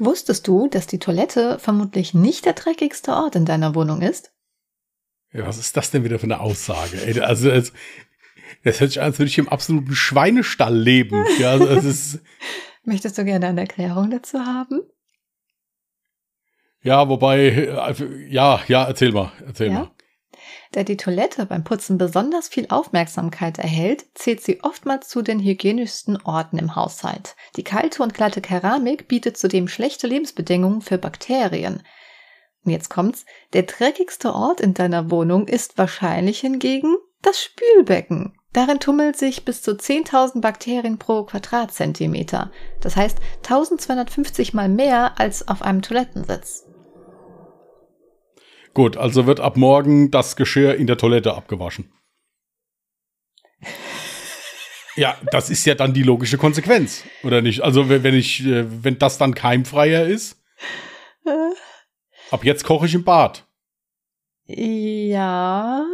Wusstest du, dass die Toilette vermutlich nicht der dreckigste Ort in deiner Wohnung ist? Ja, was ist das denn wieder für eine Aussage? Ey, also, das, das hört sich an, als würde ich im absoluten Schweinestall leben. Ja, also, es ist, Möchtest du gerne eine Erklärung dazu haben? ja, wobei, äh, ja, ja, erzähl mal, erzähl Ja. mal. Da die Toilette beim Putzen besonders viel Aufmerksamkeit erhält, zählt sie oftmals zu den hygienischsten Orten im Haushalt. Die kalte und glatte Keramik bietet zudem schlechte Lebensbedingungen für Bakterien. Und jetzt kommt's, der dreckigste Ort in deiner Wohnung ist wahrscheinlich hingegen das Spülbecken. Darin tummelt sich bis zu 10.000 Bakterien pro Quadratzentimeter. Das heißt 1250 mal mehr als auf einem Toilettensitz. Gut, also wird ab morgen das Geschirr in der Toilette abgewaschen. Ja, das ist ja dann die logische Konsequenz, oder nicht? Also wenn ich, äh, wenn das dann keimfreier ist, ab jetzt koche ich im Bad. Ja.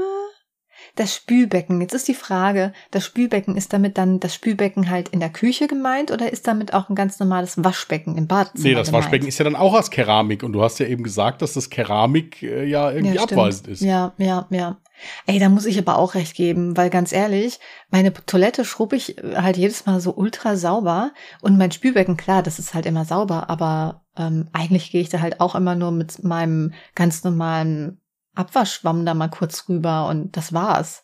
Das Spülbecken. Jetzt ist die Frage, das Spülbecken, ist damit dann das Spülbecken halt in der Küche gemeint oder ist damit auch ein ganz normales Waschbecken im Badezimmer Nee, das gemeint? Waschbecken ist ja dann auch aus Keramik und du hast ja eben gesagt, dass das Keramik äh, ja irgendwie Ja, abweisend ist. Ja, ja, ja. Ey, da muss ich aber auch recht geben, weil ganz ehrlich, meine Toilette schrubbe ich äh, halt jedes Mal so ultra sauber und mein Spülbecken, klar, das ist halt immer sauber, aber ähm, eigentlich gehe ich da halt auch immer nur mit meinem ganz normalen Abwaschschwamm da mal kurz rüber und das war's.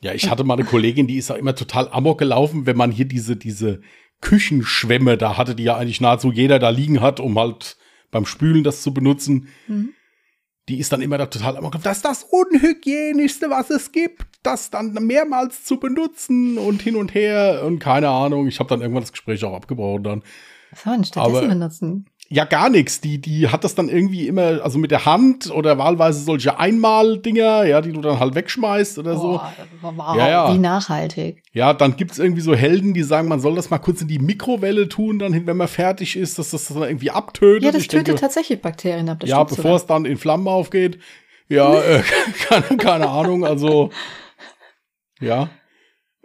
Ja, ich hatte mal eine Kollegin, die ist auch immer total amok gelaufen, wenn man hier diese, diese Küchenschwämme da hatte, die ja eigentlich nahezu jeder da liegen hat, um halt beim Spülen das zu benutzen. Mhm. Die ist dann immer da total amok. Das ist das Unhygienischste, was es gibt, das dann mehrmals zu benutzen und hin und her und keine Ahnung. Ich habe dann irgendwann das Gespräch auch abgebrochen dann. Was soll man stattdessen Aber- benutzen? Ja, gar nichts. Die, die hat das dann irgendwie immer, also mit der Hand oder wahlweise solche Einmal-Dinger, ja, die du dann halt wegschmeißt oder so. Boah, wow, Ja, ja. wie nachhaltig. Ja, dann gibt's irgendwie so Helden, die sagen, man soll das mal kurz in die Mikrowelle tun, dann, hin- wenn man fertig ist, dass das dann irgendwie abtötet. Ja, das Ich tötet denke, tatsächlich Bakterien ab. Das Ja, bevor es dann in Flammen aufgeht. Ja, äh, keine, keine Ahnung, also ja.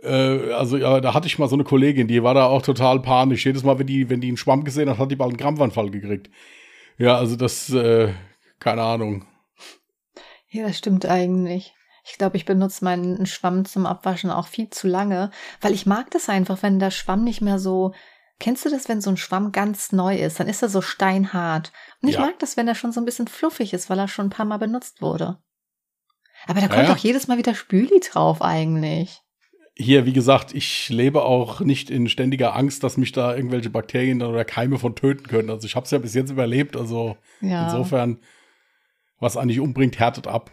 Äh, also ja, da hatte ich mal so eine Kollegin, die war da auch total panisch. Jedes Mal, wenn die, wenn die einen Schwamm gesehen hat, hat die bald einen Krampfanfall gekriegt. Ja, also das, äh, keine Ahnung. Ja, das stimmt eigentlich. Ich glaube, ich benutze meinen Schwamm zum Abwaschen auch viel zu lange, weil ich mag das einfach, wenn der Schwamm nicht mehr so. Kennst du das, wenn so ein Schwamm ganz neu ist? Dann ist er so steinhart. Und ich Ja. mag das, wenn er schon so ein bisschen fluffig ist, weil er schon ein paar Mal benutzt wurde. Aber da Ja, kommt ja. doch jedes Mal wieder Spüli drauf eigentlich. Hier, wie gesagt, ich lebe auch nicht in ständiger Angst, dass mich da irgendwelche Bakterien oder Keime von töten können. Also ich habe es ja bis jetzt überlebt. Also Ja. insofern, was eigentlich umbringt, härtet ab.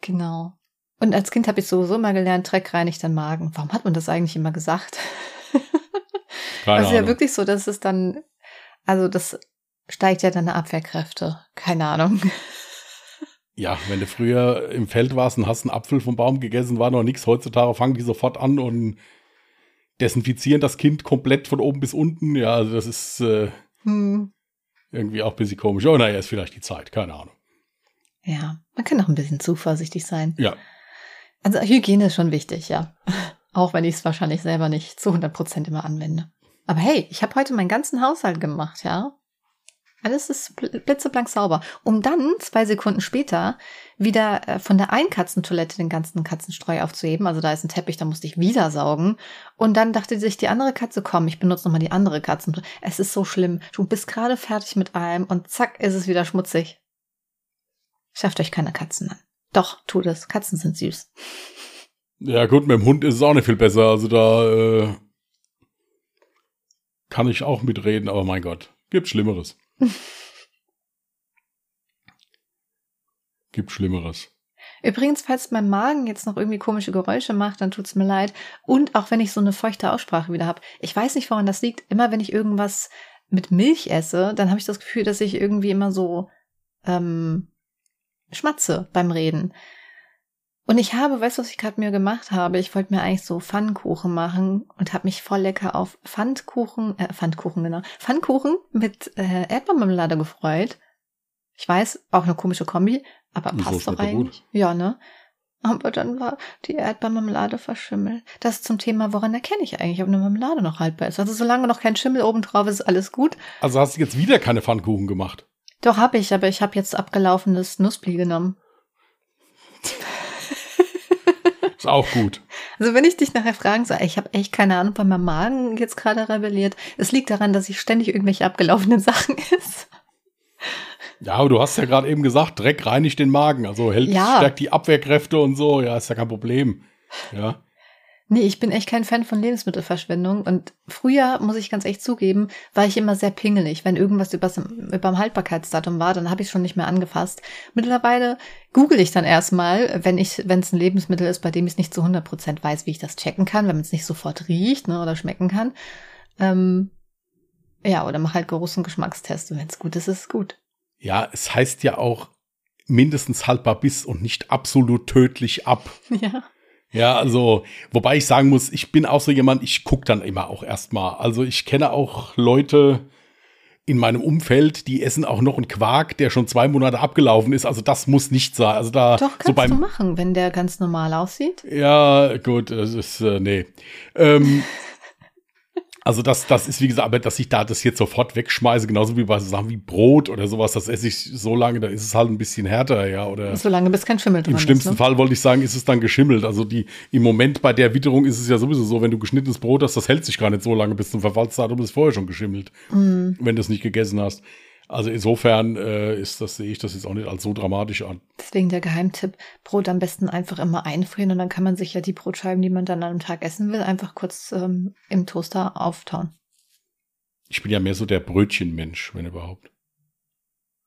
Genau. Und als Kind habe ich sowieso immer gelernt, Dreck reinigt den Magen. Warum hat man das eigentlich immer gesagt? Keine Das ist ja wirklich so, dass es dann, also das steigt ja deine Abwehrkräfte. Keine Ahnung. Ja, wenn du früher im Feld warst und hast einen Apfel vom Baum gegessen, war noch nichts. Heutzutage fangen die sofort an und desinfizieren das Kind komplett von oben bis unten. Ja, also das ist äh, Hm. irgendwie auch ein bisschen komisch. Oh, naja, ist vielleicht die Zeit, keine Ahnung. Ja, man kann auch ein bisschen zuversichtlich sein. Ja, Also Hygiene ist schon wichtig, ja. Auch wenn ich es wahrscheinlich selber nicht zu 100% immer anwende. Aber hey, ich habe heute meinen ganzen Haushalt gemacht, ja. Alles ist bl- blitzeblank sauber. Um dann zwei Sekunden später wieder äh, von der einen Katzentoilette den ganzen Katzenstreu aufzuheben. Also da ist ein Teppich, da musste ich wieder saugen. Und dann dachte sich die andere Katze, komm, ich benutze nochmal die andere Katzen. Es ist so schlimm. Du bist gerade fertig mit allem und zack, ist es wieder schmutzig. Schafft euch keine Katzen an. Doch, tut es. Katzen sind süß. ja gut, mit dem Hund ist es auch nicht viel besser. Also da äh, kann ich auch mitreden, aber mein Gott, gibt Schlimmeres. Gibt Schlimmeres. Übrigens, falls mein Magen jetzt noch irgendwie komische Geräusche macht, dann tut's mir leid. Und auch wenn ich so eine feuchte Aussprache wieder habe. Ich weiß nicht, woran das liegt. Immer wenn ich irgendwas mit Milch esse, dann habe ich das Gefühl, dass ich irgendwie immer so ähm, schmatze beim Reden. Und ich habe, weißt du, was ich gerade mir gemacht habe? Ich wollte mir eigentlich so Pfannkuchen machen und habe mich voll lecker auf Pfannkuchen, äh, Pfannkuchen, genau, Pfannkuchen mit äh, Erdbeermarmelade gefreut. Ich weiß, auch eine komische Kombi, aber Wieso passt doch er gut? eigentlich. Ja, ne? Aber dann war die Erdbeermarmelade verschimmelt. Das ist zum Thema, woran erkenne ich eigentlich, ob eine Marmelade noch haltbar ist. Also solange noch kein Schimmel oben drauf ist, ist alles gut. Also hast du jetzt wieder keine Pfannkuchen gemacht? Doch, habe ich, aber ich habe jetzt abgelaufenes Nussbli genommen. ist auch gut. Also wenn ich dich nachher fragen soll, ich habe echt keine Ahnung, weil mein Magen jetzt gerade rebelliert. Es liegt daran, dass ich ständig irgendwelche abgelaufenen Sachen esse. Ja, aber du hast ja gerade eben gesagt, Dreck reinigt den Magen. Also hält, Ja. stärkt die Abwehrkräfte und so. Ja, ist ja kein Problem. Ja. Nee, ich bin echt kein Fan von Lebensmittelverschwendung. Und früher, muss ich ganz echt zugeben, war ich immer sehr pingelig. Wenn irgendwas übers, überm Haltbarkeitsdatum war, dann habe ich schon nicht mehr angefasst. Mittlerweile google ich dann erstmal, wenn ich, wenn es ein Lebensmittel ist, bei dem ich nicht zu 100% weiß, wie ich das checken kann, wenn man es nicht sofort riecht ne, oder schmecken kann. Ähm, ja, oder mach halt und Geschmackstest. Und wenn es gut ist, ist es gut. Ja, es heißt ja auch mindestens haltbar bis und nicht absolut tödlich ab. Ja. Ja, also, wobei ich sagen muss, ich bin auch so jemand, ich gucke dann immer auch erstmal. Also ich kenne auch Leute in meinem Umfeld, die essen auch noch einen Quark, der schon zwei Monate abgelaufen ist. Also das muss nicht sein. Also da Doch, so kannst beim du machen, wenn der ganz normal aussieht. Ja, gut, das ist, äh, nee. Ähm, also das, das ist, wie gesagt, aber dass ich da das jetzt sofort wegschmeiße, genauso wie bei so Sachen wie Brot oder sowas, das esse ich so lange, da ist es halt ein bisschen härter, ja, oder Solange bis kein Schimmel dran im schlimmsten ist. Ne? Fall wollte ich sagen, ist es dann geschimmelt. Also die, im Moment bei der Witterung ist es ja sowieso so, wenn du geschnittenes Brot hast, das hält sich gar nicht so lange bis zum Verfallsdatum, ist vorher schon geschimmelt, Mhm. wenn du es nicht gegessen hast. Also insofern äh, ist das, sehe ich das jetzt auch nicht als so dramatisch an. Deswegen der Geheimtipp, Brot am besten einfach immer einfrieren und dann kann man sich ja die Brotscheiben, die man dann an einem Tag essen will, einfach kurz ähm, im Toaster auftauen. Ich bin ja mehr so der Brötchenmensch, wenn überhaupt.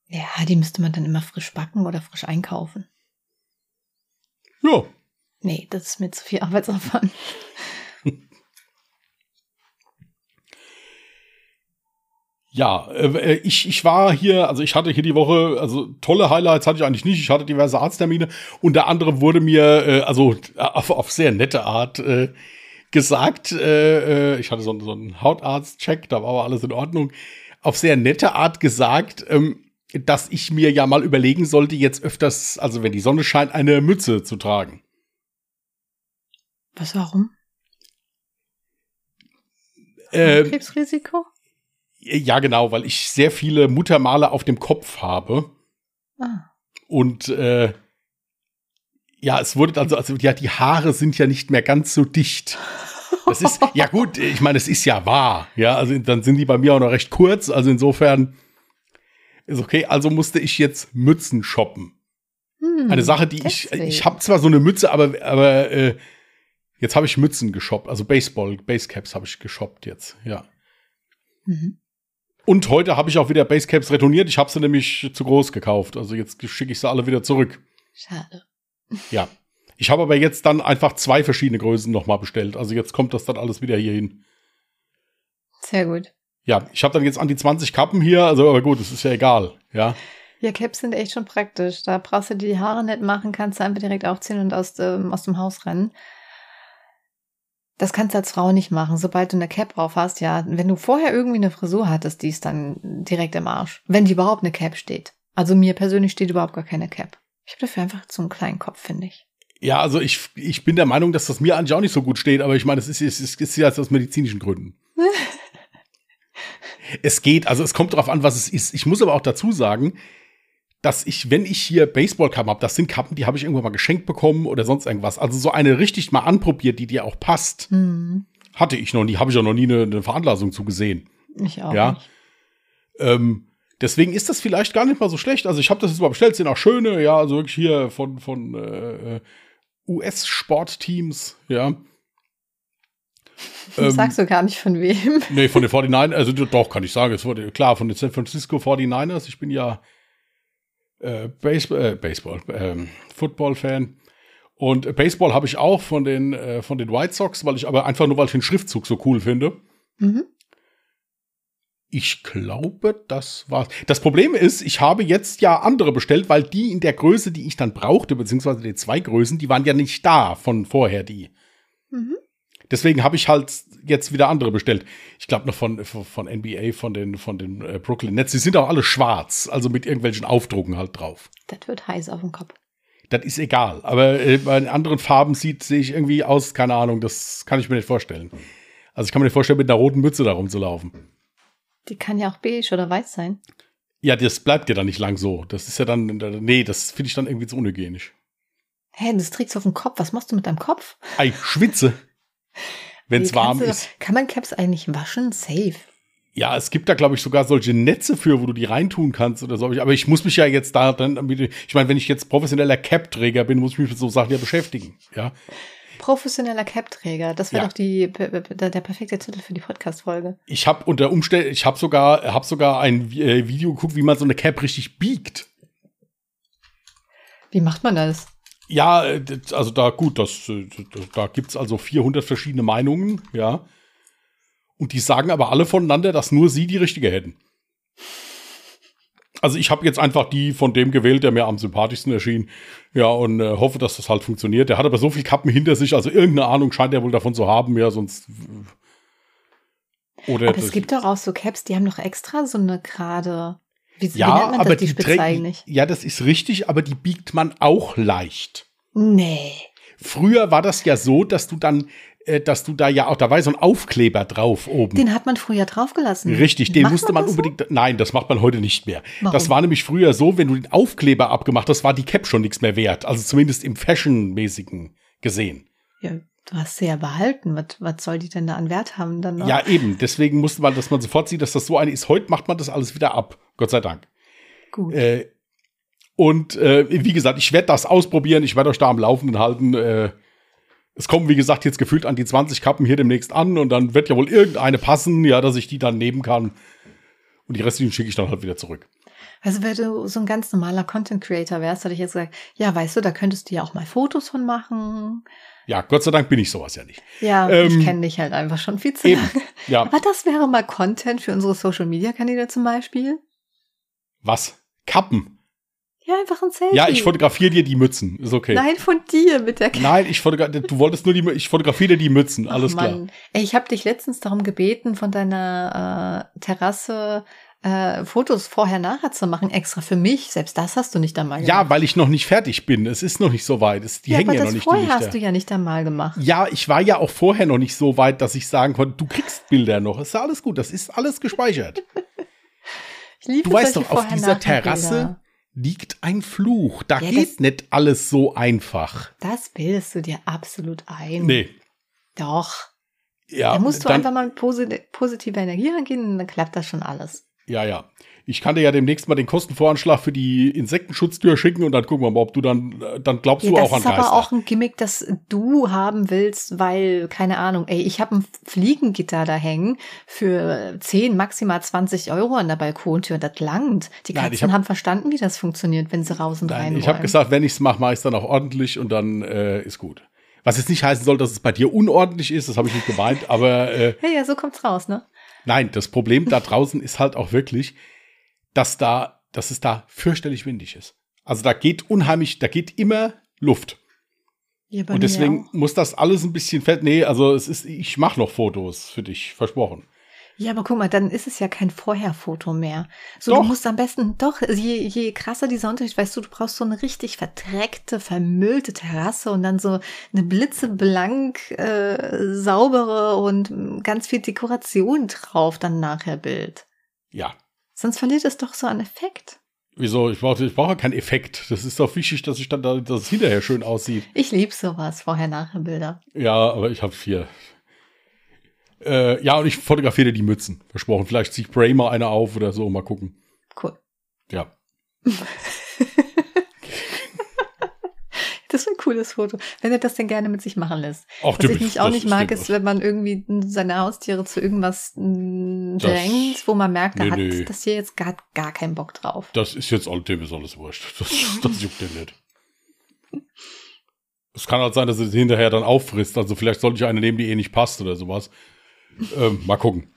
Ja, die müsste man dann immer frisch backen oder frisch einkaufen. Ja, Nee, das ist mir zu viel Arbeitsaufwand. Ja, äh, ich, ich war hier, also ich hatte hier die Woche, also tolle Highlights hatte ich eigentlich nicht. Ich hatte diverse Arzttermine. Unter anderem wurde mir, äh, also auf, auf sehr nette Art, äh, gesagt, äh, äh, ich hatte so, einen- so einen Hautarzt-Check, da war aber alles in Ordnung. Auf sehr nette Art gesagt, ähm, dass ich mir ja mal überlegen sollte, jetzt öfters, also wenn die Sonne scheint, eine Mütze zu tragen. Was, warum? Äh, Krebsrisiko? Ja, genau, weil ich sehr viele Muttermale auf dem Kopf habe. Ah. Und äh, ja, es wurde also, also ja, die Haare sind ja nicht mehr ganz so dicht. Das ist, ja gut, ich meine, es ist ja wahr. Ja, also dann sind die bei mir auch noch recht kurz. Also insofern ist okay. Also musste ich jetzt Mützen shoppen. Hm, Eine Sache, die ich, deswegen. ich habe zwar so eine Mütze, aber, aber äh, jetzt habe ich Mützen geshoppt. Also Baseball, Basecaps habe ich geshoppt jetzt, ja. Mhm. Und heute habe ich auch wieder Basecaps retourniert. Ich habe sie nämlich zu groß gekauft. Also jetzt schicke ich sie alle wieder zurück. Schade. Ja. Ich habe aber jetzt dann einfach zwei verschiedene Größen nochmal bestellt. Also jetzt kommt das dann alles wieder hier hin. Sehr gut. Ja, ich habe dann jetzt an die 20 Kappen hier. Also, aber gut, das ist ja egal. Ja. Ja, Caps sind echt schon praktisch. Da brauchst du dir die Haare nicht machen, kannst du einfach direkt aufziehen und aus, dem- aus dem Haus rennen. Das kannst du als Frau nicht machen, sobald du eine Cap drauf hast. Ja, wenn du vorher irgendwie eine Frisur hattest, die ist dann direkt im Arsch. Wenn die überhaupt eine Cap steht. Also mir persönlich steht überhaupt gar keine Cap. Ich habe dafür einfach zu einen kleinen Kopf, finde ich. Ja, also ich, ich bin der Meinung, dass das mir eigentlich auch nicht so gut steht, aber ich meine, es ist, es ist, es ist ja aus medizinischen Gründen. es geht, also es kommt darauf an, was es ist. Ich muss aber auch dazu sagen, dass ich, wenn ich hier Baseballkappen habe, das sind Kappen, die habe ich irgendwann mal geschenkt bekommen oder sonst irgendwas. Also so eine richtig mal anprobiert, die dir auch passt, Hm, hatte ich noch nie, habe ich auch noch nie eine, eine Veranlassung zu gesehen. ich auch Ja. nicht. Ähm, deswegen ist das vielleicht gar nicht mal so schlecht. Also ich habe das jetzt mal bestellt, sind auch schöne, ja, also wirklich hier von, von äh, US-Sportteams, ja. Ähm, Sagst du gar nicht von wem. Nee, von den 49ers, also doch, kann ich sagen, es wurde klar, von den San Francisco 49ers. Ich bin ja äh, Baseball, äh, Baseball ähm, Football-Fan. Und Baseball habe ich auch von den, äh, von den White Sox, weil ich aber einfach nur, weil ich den Schriftzug so cool finde. Mhm. Ich glaube, das war's. Das Problem ist, ich habe jetzt ja andere bestellt, weil die in der Größe, die ich dann brauchte, beziehungsweise die zwei Größen, die waren ja nicht da von vorher die. Mhm. Deswegen habe ich halt jetzt wieder andere bestellt. Ich glaube noch von, von, NBA, von den, von den äh, Brooklyn Nets. Die sind auch alle schwarz, also mit irgendwelchen Aufdrucken halt drauf. Das wird heiß auf dem Kopf. Das ist egal. Aber äh, bei anderen Farben sieht, sehe ich irgendwie aus, keine Ahnung, das kann ich mir nicht vorstellen. Also ich kann mir nicht vorstellen, mit einer roten Mütze da rumzulaufen. Die kann ja auch beige oder weiß sein. Ja, das bleibt ja dann nicht lang so. Das ist ja dann, nee, das finde ich dann irgendwie zu unhygienisch. Hä, das trägst du auf dem Kopf. Was machst du mit deinem Kopf? Ei, schwitze. Wenn es warm du- ist. Kann man Caps eigentlich waschen? Safe. Ja, es gibt da, glaube ich, sogar solche Netze für, wo du die reintun kannst oder so. Aber ich muss mich ja jetzt da dann, ich meine, wenn ich jetzt professioneller Cap-Träger bin, muss ich mich mit so Sachen ja beschäftigen. Ja. Professioneller Cap-Träger. Das wäre Ja. doch die, der, der perfekte Titel für die Podcast-Folge. Ich habe unter Umständen, ich habe sogar, habe sogar ein äh, Video geguckt, wie man so eine Cap richtig biegt. Wie macht man das? Ja, äh, also da gut, das, äh, da gibt's also 400 verschiedene Meinungen, ja. Und die sagen aber alle voneinander, dass nur sie die richtige hätten. Also ich habe jetzt einfach die von dem gewählt, der mir am sympathischsten erschien. Ja, und äh, hoffe, dass das halt funktioniert. Der hat aber so viel Kappen hinter sich, also irgendeine Ahnung scheint er wohl davon zu haben, ja, sonst. Oder Aber es gibt doch auch so Caps, die haben doch extra so eine gerade. Wie, wie ja, man aber das, die, Spitze eigentlich? ja, das ist richtig, aber die biegt man auch leicht. Nee. Früher war das ja so, dass du dann, äh, dass du da ja auch, da war so ein Aufkleber drauf oben. Den hat man früher draufgelassen. Richtig, den Macht musste man so? unbedingt. Nein, das macht man heute nicht mehr. Warum? Das war nämlich früher so, wenn du den Aufkleber abgemacht hast, war die Cap schon nichts mehr wert. Also zumindest im Fashion-mäßigen gesehen. Ja, du hast sie ja behalten. Was, was soll die denn da an Wert haben dann noch? Ja, eben. Deswegen musste man, dass man sofort sieht, dass das so eine ist. Heute macht man das alles wieder ab. Gott sei Dank. Gut. Äh, und äh, wie gesagt, ich werde das ausprobieren. Ich werde euch da am Laufenden halten. Äh, es kommen, wie gesagt, jetzt gefühlt an die 20 Kappen hier demnächst an und dann wird ja wohl irgendeine passen, ja, dass ich die dann nehmen kann. Und die restlichen schicke ich dann halt wieder zurück. Also wenn du so ein ganz normaler Content Creator wärst, hätte ich jetzt gesagt, ja, weißt du, da könntest du ja auch mal Fotos von machen. Ja, Gott sei Dank bin ich sowas ja nicht. Ja, Ähm, ich kenne dich halt einfach schon viel zu Eben. lange. Ja, Aber das wäre mal Content für unsere Social Media Kanäle zum Beispiel. was? Kappen. Ja, einfach ein Selfie. Ja, ich fotografiere dir die Mützen. Ist okay. Nein, von dir mit der Nein, ich fotografiere, du wolltest nur die, ich fotografiere dir die Mützen. Alles Ach, klar. Ey, ich habe dich letztens darum gebeten, von deiner äh, Terrasse äh, Fotos vorher nachher zu machen, extra für mich. Selbst das hast du nicht einmal gemacht. Ja, weil ich noch nicht fertig bin. Es ist noch nicht so weit. Es, die ja, hängen ja noch nicht vorher hast du ja nicht einmal gemacht. Ja, ich war ja auch vorher noch nicht so weit, dass ich sagen konnte, du kriegst Bilder noch. Ist ja alles gut, das ist alles gespeichert. Ich liebe Du weißt doch, auf dieser. Terrasse liegt ein Fluch. Da Ja, geht nicht alles so einfach. Das bildest du dir absolut ein. Nee. Doch. Ja, da musst du einfach mal mit posi positive Energie rangehen und dann klappt das schon alles. Ja, ja. Ich kann dir ja demnächst mal den Kostenvoranschlag für die Insektenschutztür schicken und dann gucken wir mal, ob du dann, äh, dann glaubst Ja, du das auch an ist aber Geister. auch ein Gimmick, das du haben willst, weil, keine Ahnung, ey, ich habe ein Fliegengitter da hängen für 10, maximal 20 Euro an der Balkontür. Das langt. Die Nein, Katzen ich hab- haben verstanden, wie das funktioniert, wenn sie raus und rein Nein, ich wollen. habe gesagt, wenn ich es mache, mache ich es dann auch ordentlich und dann äh, ist gut. Was jetzt nicht heißen soll, dass es bei dir unordentlich ist, das habe ich nicht gemeint, aber äh, Ja, ja, so kommt's raus, ne? Nein, das Problem da draußen ist halt auch wirklich, dass da, dass es da fürchterlich windig ist. Also da geht unheimlich, da geht immer Luft. Ja, und deswegen muss das alles ein bisschen fett. Nee, also es ist, ich mache noch Fotos für dich, versprochen. Ja, aber guck mal, dann ist es ja kein Vorherfoto mehr. So, Doch. du musst am besten, doch, je, je krasser dieser Unterschied, weißt du, du brauchst so eine richtig verdreckte, vermüllte Terrasse und dann so eine blitzeblank, äh, saubere und ganz viel Dekoration drauf, dann nachher Bild. Ja. Sonst verliert es doch so an Effekt. Wieso? Ich brauche ich brauche keinen Effekt. Das ist doch wichtig, dass ich dann da, dass es hinterher schön aussieht. Ich lieb sowas, Vorher-Nachher-Bilder. Ja, aber ich habe vier. Äh, ja, und ich fotografiere dir die Mützen. Versprochen. Vielleicht ziehe ich Bray mal eine auf oder so. Mal gucken. Cool. Ja. Das wäre ein cooles Foto, wenn er das denn gerne mit sich machen lässt. Ach, Was ich nicht auch nicht ist mag, ist, wenn man irgendwie seine Haustiere zu irgendwas mm, Das- drängt, wo man merkt, da Nee, hat nee. das Tier jetzt gar, gar keinen Bock drauf. Das ist jetzt all, dem ist alles wurscht. Das, das juckt dir nicht. Es kann halt sein, dass es hinterher dann auffrisst. Also vielleicht sollte ich eine nehmen, die eh nicht passt oder sowas. Ähm, mal gucken.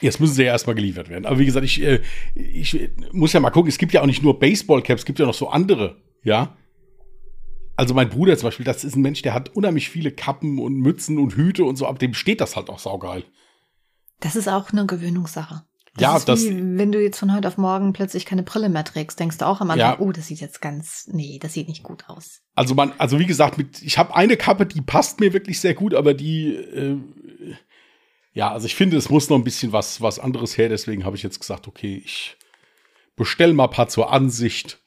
Jetzt müssen sie ja erstmal geliefert werden. Aber wie gesagt, ich, äh, ich muss ja mal gucken. Es gibt ja auch nicht nur Baseballcaps, es gibt ja noch so andere. Ja. Also mein Bruder zum Beispiel, das ist ein Mensch, der hat unheimlich viele Kappen und Mützen und Hüte und so. Ab dem steht das halt auch saugeil. Das ist auch eine Gewöhnungssache. Das Ja, ist das- wie, wenn du jetzt von heute auf morgen plötzlich keine Brille mehr trägst, denkst du auch am Anfang, Ja. oh, das sieht jetzt ganz, nee, das sieht nicht gut aus. Also man, also wie gesagt, mit, ich habe eine Kappe, die passt mir wirklich sehr gut, aber die, äh, ja, also ich finde, es muss noch ein bisschen was, was anderes her. Deswegen habe ich jetzt gesagt, okay, ich bestell mal ein paar zur Ansicht.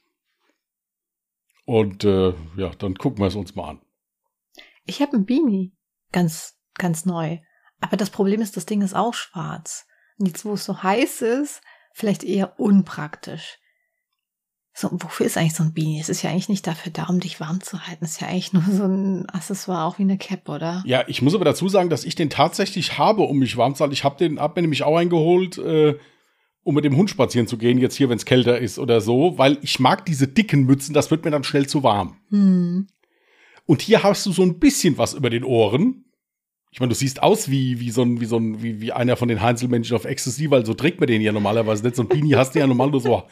Und äh, ja, dann gucken wir es uns mal an. Ich habe ein Beanie, ganz, ganz neu. Aber das Problem ist, das Ding ist auch schwarz. Und jetzt, wo es so heiß ist, vielleicht eher unpraktisch. So, wofür ist eigentlich so ein Beanie? Es ist ja eigentlich nicht dafür da, um dich warm zu halten. Es ist ja eigentlich nur so ein Accessoire, auch wie eine Cap, oder? Ja, ich muss aber dazu sagen, dass ich den tatsächlich habe, um mich warm zu halten. Ich habe den, hab mir nämlich auch eingeholt, äh, um mit dem Hund spazieren zu gehen, jetzt hier, wenn es kälter ist oder so, weil ich mag diese dicken Mützen, das wird mir dann schnell zu warm. Hm. Und hier hast du so ein bisschen was über den Ohren. Ich meine, du siehst aus wie, wie so ein, wie so ein, wie, wie einer von den Heinzelmännchen auf Ecstasy, weil so trägt man den ja normalerweise nicht. So ein Beanie hast du ja normal nur so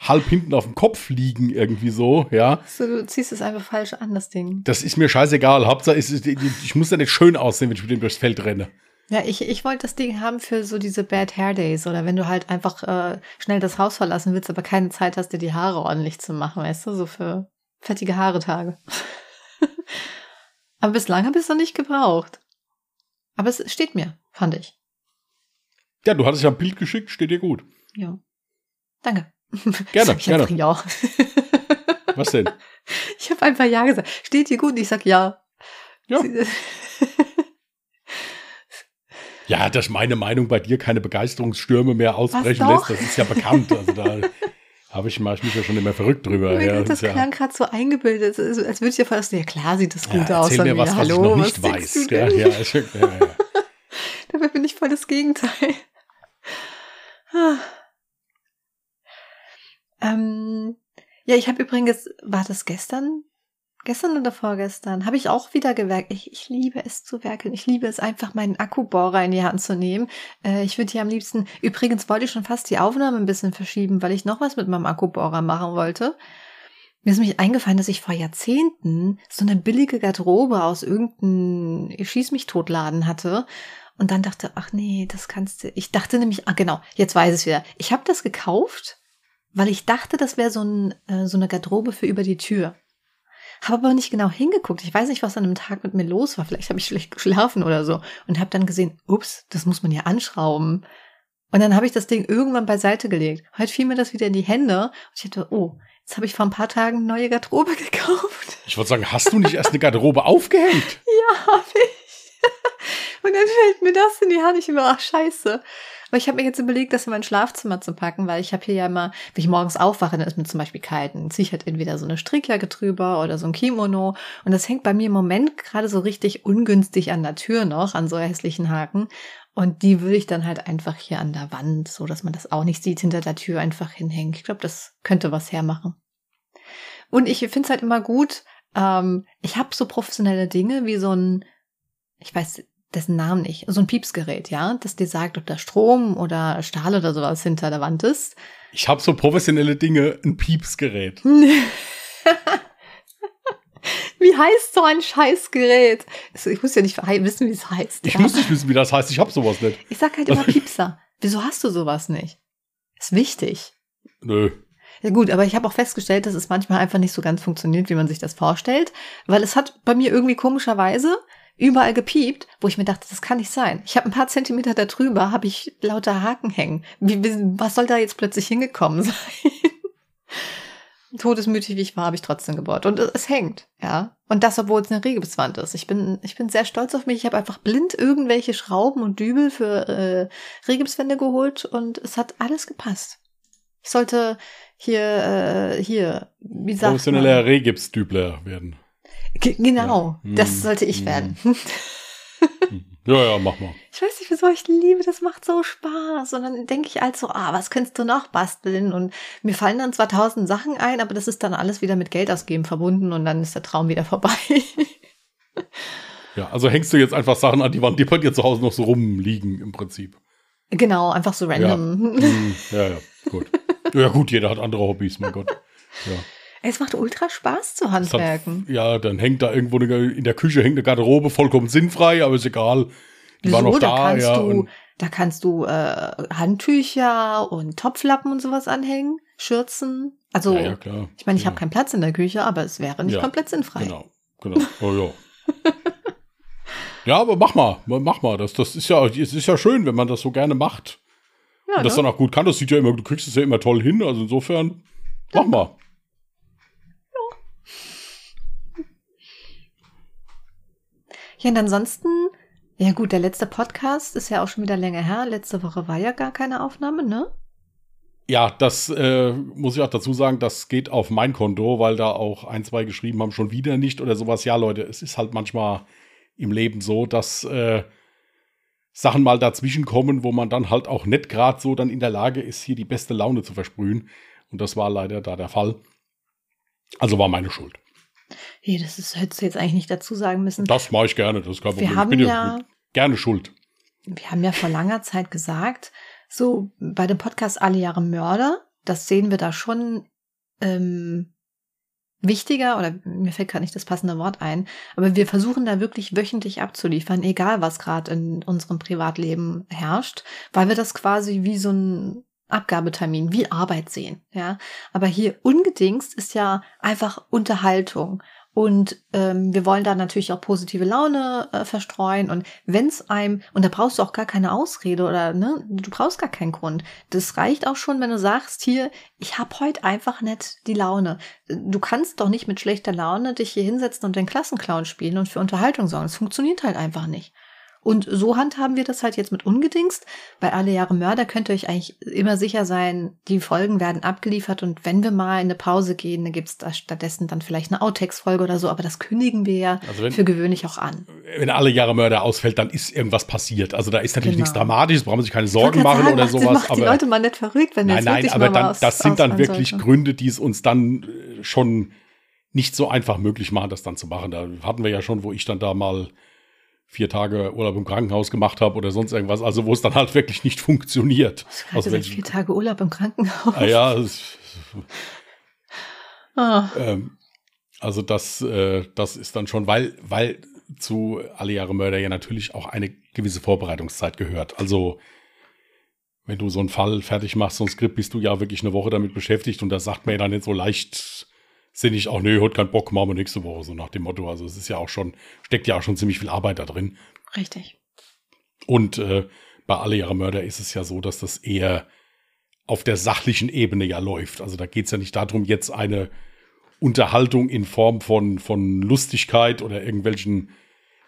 halb hinten auf dem Kopf liegen, irgendwie so, ja. So, du ziehst es einfach falsch an, das Ding. Das ist mir scheißegal. Hauptsache, es- ich muss ja nicht schön aussehen, wenn ich mit dem durchs Feld renne. Ja, ich, ich wollte das Ding haben für so diese Bad Hair Days oder wenn du halt einfach äh, schnell das Haus verlassen willst, aber keine Zeit hast, dir die Haare ordentlich zu machen, weißt du, so für fettige Haare-Tage. aber bislang habe ich es noch nicht gebraucht. Aber es steht mir, fand ich. Ja, du hattest ja ein Bild geschickt, steht dir gut. Ja. Danke. Gerne, ich gerne. ja. Was denn? Ich habe einfach ja gesagt. Steht dir gut? Und ich sag ja. Ja. Ja, dass meine Meinung bei dir keine Begeisterungsstürme mehr ausbrechen lässt, das ist ja bekannt. Also da habe ich, mach ich mich ja schon immer verrückt drüber. Mein ja, das ja, klang gerade so eingebildet, als würde ich dir fast, ja klar sieht das ja, gut aus. erzähl mir was, was Hallo, ich noch nicht weiß. Ja, ja, ja, ja. Dabei bin ich voll das Gegenteil. Ah. ähm, ja, ich habe übrigens, war das gestern? Gestern oder vorgestern? Habe ich auch wieder gewerkt. Ich, ich liebe es zu werkeln. Ich liebe es einfach, meinen Akkubohrer in die Hand zu nehmen. Äh, ich würde hier am liebsten, übrigens wollte ich schon fast die Aufnahme ein bisschen verschieben, weil ich noch was mit meinem Akkubohrer machen wollte. Mir ist nämlich eingefallen, dass ich vor Jahrzehnten so eine billige Garderobe aus irgendeinem Schieß mich totladen hatte. Und dann dachte, ach nee, das kannst du. Ich dachte nämlich, ah genau, jetzt weiß ich es wieder. Ich habe das gekauft, weil ich dachte, das wäre so, ein, äh, so eine Garderobe für über die Tür. Habe aber nicht genau hingeguckt. Ich weiß nicht, was an einem Tag mit mir los war. Vielleicht habe ich schlecht geschlafen oder so. Und habe dann gesehen, ups, das muss man ja anschrauben. Und dann habe ich das Ding irgendwann beiseite gelegt. Heute fiel mir das wieder in die Hände. Und ich dachte, oh, jetzt habe ich vor ein paar Tagen eine neue Garderobe gekauft. Ich wollte sagen, hast du nicht erst eine Garderobe aufgehängt? Ja, habe ich. Und dann fällt mir das in die Hand. Ich immer, ach scheiße. Aber ich habe mir jetzt überlegt, das in mein Schlafzimmer zu packen, weil ich habe hier ja immer, wenn ich morgens aufwache, dann ist mir zum Beispiel kalt. Dann ziehe ich halt entweder so eine Strickjacke drüber oder so ein Kimono. Und das hängt bei mir im Moment gerade so richtig ungünstig an der Tür noch, an so hässlichen Haken. Und die würde ich dann halt einfach hier an der Wand, so dass man das auch nicht sieht, hinter der Tür einfach hinhängen. Ich glaube, das könnte was hermachen. Und ich finde es halt immer gut, ähm, ich habe so professionelle Dinge wie so ein, ich weiß dessen Namen nicht, so ein Piepsgerät, ja, das dir sagt, ob da Strom oder Stahl oder sowas hinter der Wand ist. Ich habe so professionelle Dinge, ein Piepsgerät. Wie heißt so ein Scheißgerät? Ich muss ja nicht wissen, wie es heißt. Ich ja. muss nicht wissen, wie das heißt. Ich habe sowas nicht. ich sag halt immer Piepser. Wieso hast du sowas nicht? Ist wichtig. Nö. Ja gut, aber ich habe auch festgestellt, dass es manchmal einfach nicht so ganz funktioniert, wie man sich das vorstellt, weil es hat bei mir irgendwie komischerweise überall gepiept, wo ich mir dachte, das kann nicht sein. Ich habe ein paar Zentimeter da drüber, habe ich lauter Haken hängen. Wie, was soll da jetzt plötzlich hingekommen sein? Todesmütig wie ich war, habe ich trotzdem gebohrt. Und es, es hängt, ja. Und das, obwohl es eine Regipswand ist. Ich bin, ich bin sehr stolz auf mich. Ich habe einfach blind irgendwelche Schrauben und Dübel für äh, Regipswände geholt und es hat alles gepasst. Ich sollte hier, äh, hier, wie sagt man? Professioneller Regipsdübler werden. Ge- Genau, Ja. das Mm, sollte ich mm. werden. Ja, ja, mach mal. Ich weiß nicht, wieso ich liebe, das macht so Spaß. Und dann denke ich halt so, ah, was könntest du noch basteln? Und mir fallen dann zwar tausend Sachen ein, aber das ist dann alles wieder mit Geld ausgeben verbunden und dann ist der Traum wieder vorbei. Ja, also hängst du jetzt einfach Sachen an die Wand, die bei dir zu Hause noch so rumliegen im Prinzip. genau, einfach so random. Hm, ja, ja, gut. Ja, gut, jeder hat andere Hobbys, mein Gott. Ja. Es macht ultra Spaß zu Es hat, handwerken. ja, dann hängt da irgendwo eine, in der Küche hängt eine Garderobe, vollkommen sinnfrei, aber ist egal. Die war noch da da, kannst ja. du, Da kannst du äh, Handtücher und Topflappen und sowas anhängen, Schürzen. Also, ja, ja, klar. ich meine, ich ja. habe keinen Platz in der Küche, aber es wäre nicht Ja, komplett sinnfrei. Genau, genau. Oh, ja. ja, aber mach mal, mach mal. Das, das ist ja, es ist ja schön, wenn man das so gerne macht. Ja, Und das ne? dann auch gut kann. Das sieht ja immer, du kriegst es ja immer toll hin. Also insofern, mach mal. Ja, und ansonsten, ja gut, der letzte Podcast ist ja auch schon wieder länger her. Letzte Woche war ja gar keine Aufnahme, ne? Ja, das äh, muss ich auch dazu sagen, das geht auf mein Konto, weil da auch ein, zwei geschrieben haben, schon wieder nicht oder sowas. Ja, Leute, es ist halt manchmal im Leben so, dass äh, Sachen mal dazwischen kommen, wo man dann halt auch nicht gerade so dann in der Lage ist, hier die beste Laune zu versprühen. Und das war leider da der Fall. Also war meine Schuld. Hey, das ist, hättest du jetzt eigentlich nicht dazu sagen müssen. Das mache ich gerne, das ist kein Wir haben ich bin ja- gerne schuld. Wir haben ja vor langer Zeit gesagt, so bei dem Podcast Alle Jahre Mörder, das sehen wir da schon ähm, wichtiger, oder mir fällt gerade nicht das passende Wort ein, aber wir versuchen da wirklich wöchentlich abzuliefern, egal was gerade in unserem Privatleben herrscht, weil wir das quasi wie so ein Abgabetermin, wie Arbeit sehen, ja. Aber hier ungedingst ist ja einfach Unterhaltung. Und ähm, wir wollen da natürlich auch positive Laune äh, verstreuen. Und wenn es einem, und da brauchst du auch gar keine Ausrede oder, ne, du brauchst gar keinen Grund. Das reicht auch schon, wenn du sagst, hier, ich hab heute einfach nicht die Laune. Du kannst doch nicht mit schlechter Laune dich hier hinsetzen und den Klassenclown spielen und für Unterhaltung sorgen. Das funktioniert halt einfach nicht. Und so handhaben wir das halt jetzt mit ungedingst. Bei Alle Jahre Mörder könnt ihr euch eigentlich immer sicher sein, die Folgen werden abgeliefert und wenn wir mal in eine Pause gehen, dann gibt's da stattdessen dann vielleicht eine Outtakes-Folge oder so, aber das kündigen wir ja Also wenn- für gewöhnlich auch an. Wenn alle Jahre Mörder ausfällt, dann ist irgendwas passiert. Also da ist natürlich Genau. nichts Dramatisches, brauchen man sich keine Sorgen machen sagen, oder macht, sowas. Macht die aber Leute mal nicht verrückt, wenn nein, nein, aber dann, was das sind dann wirklich sollten. Gründe, die es uns dann äh, schon nicht so einfach möglich machen, das dann zu machen. Da hatten wir ja schon, wo ich dann da mal vier Tage Urlaub im Krankenhaus gemacht habe oder sonst irgendwas, also wo es dann halt wirklich nicht funktioniert. Aus hatte seit welchen- vier Tage Urlaub im Krankenhaus. Ah ja, es, Ah. ähm, also das, äh, das ist dann schon, weil, weil zu alle Jahre Mörder ja natürlich auch eine gewisse Vorbereitungszeit gehört. Also wenn du so einen Fall fertig machst, so ein Skript, bist du ja wirklich eine Woche damit beschäftigt und da sagt man ja dann nicht so leicht sinnig auch, nee, heute keinen Bock, machen wir nächste Woche, so nach dem Motto. Also es ist ja auch schon, steckt ja auch schon ziemlich viel Arbeit da drin. Richtig. Und äh, bei Alle Jahre Mörder ist es ja so, dass das eher auf der sachlichen Ebene ja läuft. Also da geht es ja nicht darum, jetzt eine Unterhaltung in Form von, von Lustigkeit oder irgendwelchen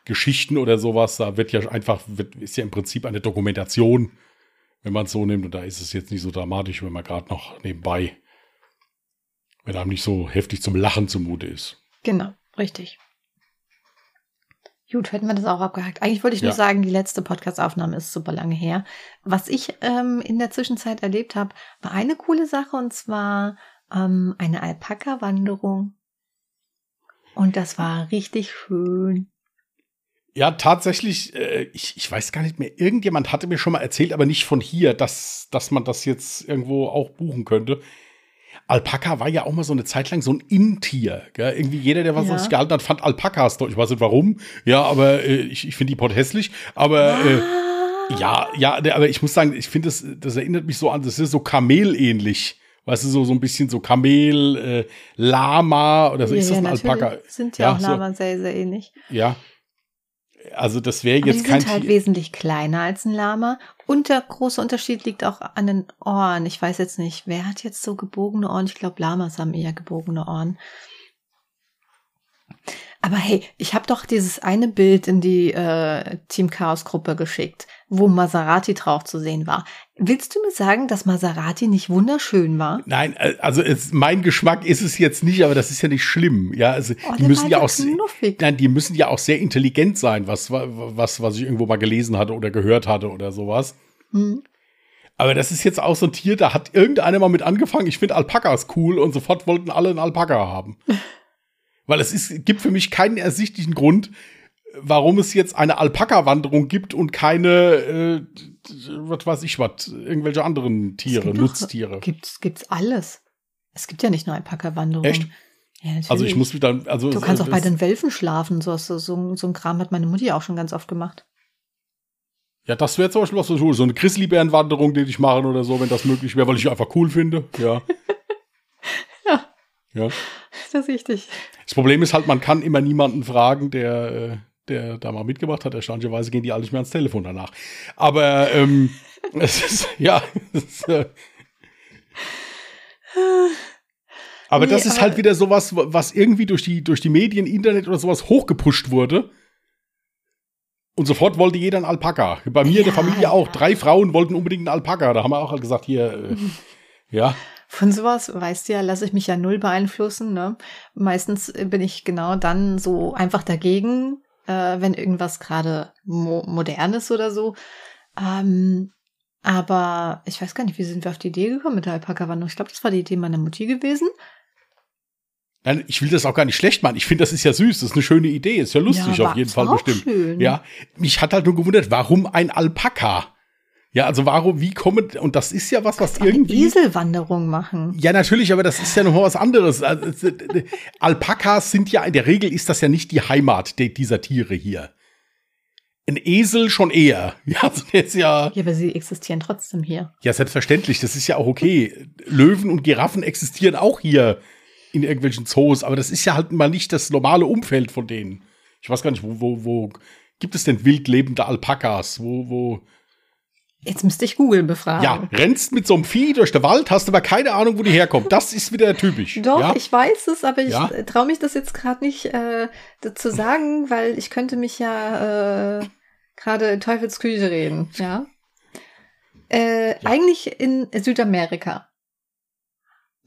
Geschichten oder sowas. Da wird ja einfach, wird, ist ja im Prinzip eine Dokumentation, wenn man es so nimmt. Und da ist es jetzt nicht so dramatisch, wenn man gerade noch nebenbei, wenn einem nicht so heftig zum Lachen zumute ist. Genau, richtig. Gut, hätten wir das auch abgehakt. Eigentlich wollte ich nur Ja. sagen, die letzte Podcast-Aufnahme ist super lange her. Was ich ähm, in der Zwischenzeit erlebt habe, war eine coole Sache und zwar ähm, eine Alpaka-Wanderung. Und das war richtig schön. Ja, tatsächlich, äh, ich, ich weiß gar nicht mehr, irgendjemand hatte mir schon mal erzählt, aber nicht von hier, dass, dass man das jetzt irgendwo auch buchen könnte. Alpaka war ja auch mal so eine Zeit lang so ein In-Tier. gell? Irgendwie jeder, der was Ja. gehalten hat, fand Alpakas toll. Ich weiß nicht warum. Ja, aber äh, ich, ich finde die Port hässlich. Aber äh, Ah. ja, ja, aber ich muss sagen, ich finde, das, das erinnert mich so an, das ist so Kamel-ähnlich. Weißt du, so, so ein bisschen so Kamel, äh, Lama oder so. ist das ein natürlich Alpaka? Sind ja, Ja, auch so. Lama sehr, sehr ähnlich. Ja. Also das wäre Aber jetzt die kein sind halt Tier. wesentlich kleiner als ein Lama. Und der große Unterschied liegt auch an den Ohren. Ich weiß jetzt nicht, wer hat jetzt so gebogene Ohren? Ich glaube, Lamas haben eher gebogene Ohren. Aber hey, ich habe doch dieses eine Bild in die äh, Team Chaos Gruppe geschickt, wo Maserati drauf zu sehen war. Willst du mir sagen, dass Maserati nicht wunderschön war? Nein, äh, also es, mein Geschmack ist es jetzt nicht, aber das ist ja nicht schlimm. Ja, also Oh, die müssen ja auch knuffig. nein, die müssen ja auch sehr intelligent sein, was was was ich irgendwo mal gelesen hatte oder gehört hatte oder sowas. Hm. Aber das ist jetzt auch so ein Tier, da hat irgendeiner mal mit angefangen. Ich finde Alpakas cool und sofort wollten alle einen Alpaka haben. Weil es ist, gibt für mich keinen ersichtlichen Grund, warum es jetzt eine Alpaka-Wanderung gibt und keine, äh, was weiß ich was, irgendwelche anderen Tiere, Nutztiere. Gibt's, gibt's alles. Es gibt ja nicht nur Alpaka-Wanderungen. Echt? Ja, natürlich. Also ich muss dann, also Du kannst auch bei den Welfen schlafen. So, so, so, so ein Kram hat meine Mutti auch schon ganz oft gemacht. Ja, das wäre zum Beispiel was, so so eine Grizzlybärenwanderung, die ich machen oder so, wenn das möglich wäre, weil ich einfach cool finde. Ja. Ja. Ja. Das ist richtig. Das Problem ist halt, man kann immer niemanden fragen, der, äh, der da mal mitgemacht hat. Erstaunlicherweise gehen die alle nicht mehr ans Telefon danach. Aber ähm, es ist, ja. Es ist, äh, aber Nee, das ist aber- halt wieder sowas, was irgendwie durch die, durch die Medien, Internet oder sowas hochgepusht wurde. Und sofort wollte jeder einen Alpaka. Bei mir in der Ja, Familie auch. ja. Drei Frauen wollten unbedingt einen Alpaka. Da haben wir auch halt gesagt, hier, äh, ja. Von sowas, weißt du ja, lasse ich mich ja null beeinflussen. Ne? Meistens bin ich genau dann so einfach dagegen, äh, wenn irgendwas gerade mo modern ist oder so. Ähm, aber ich weiß gar nicht, wie sind wir auf die Idee gekommen mit der Alpaka-Wanderung? Ich glaube, das war die Idee meiner Mutti gewesen. Nein, ich will das auch gar nicht schlecht machen. Ich finde, das ist ja süß. Das ist eine schöne Idee. Ist ja lustig Ja, auf jeden Fall bestimmt. schön. Ja, mich hat halt nur gewundert, warum ein Alpaka? Ja, also warum, wie kommen, und das ist ja was, was Eine irgendwie. Eselwanderung machen. Ja, natürlich, aber das ist ja noch mal was anderes. Also, es- äh, Alpakas sind ja, in der Regel ist das ja nicht die Heimat dieser Tiere hier. Ein Esel schon eher. Ja, also der ist ja, Ja, aber sie existieren trotzdem hier. ja, selbstverständlich, das ist ja auch okay. Löwen und Giraffen existieren auch hier in irgendwelchen Zoos, aber das ist ja halt mal nicht das normale Umfeld von denen. Ich weiß gar nicht, wo, wo, wo gibt es denn wild lebende Alpakas? Wo, wo, Jetzt müsste ich Google befragen. ja, rennst mit so einem Vieh durch den Wald, hast aber keine Ahnung, wo die herkommt. Das ist wieder typisch. Doch, ja? ich weiß es, aber ich Ja. traue mich das jetzt gerade nicht äh, dazu sagen, weil ich könnte mich ja äh, gerade in Teufelsküche reden, ja. Äh, Eigentlich in Südamerika.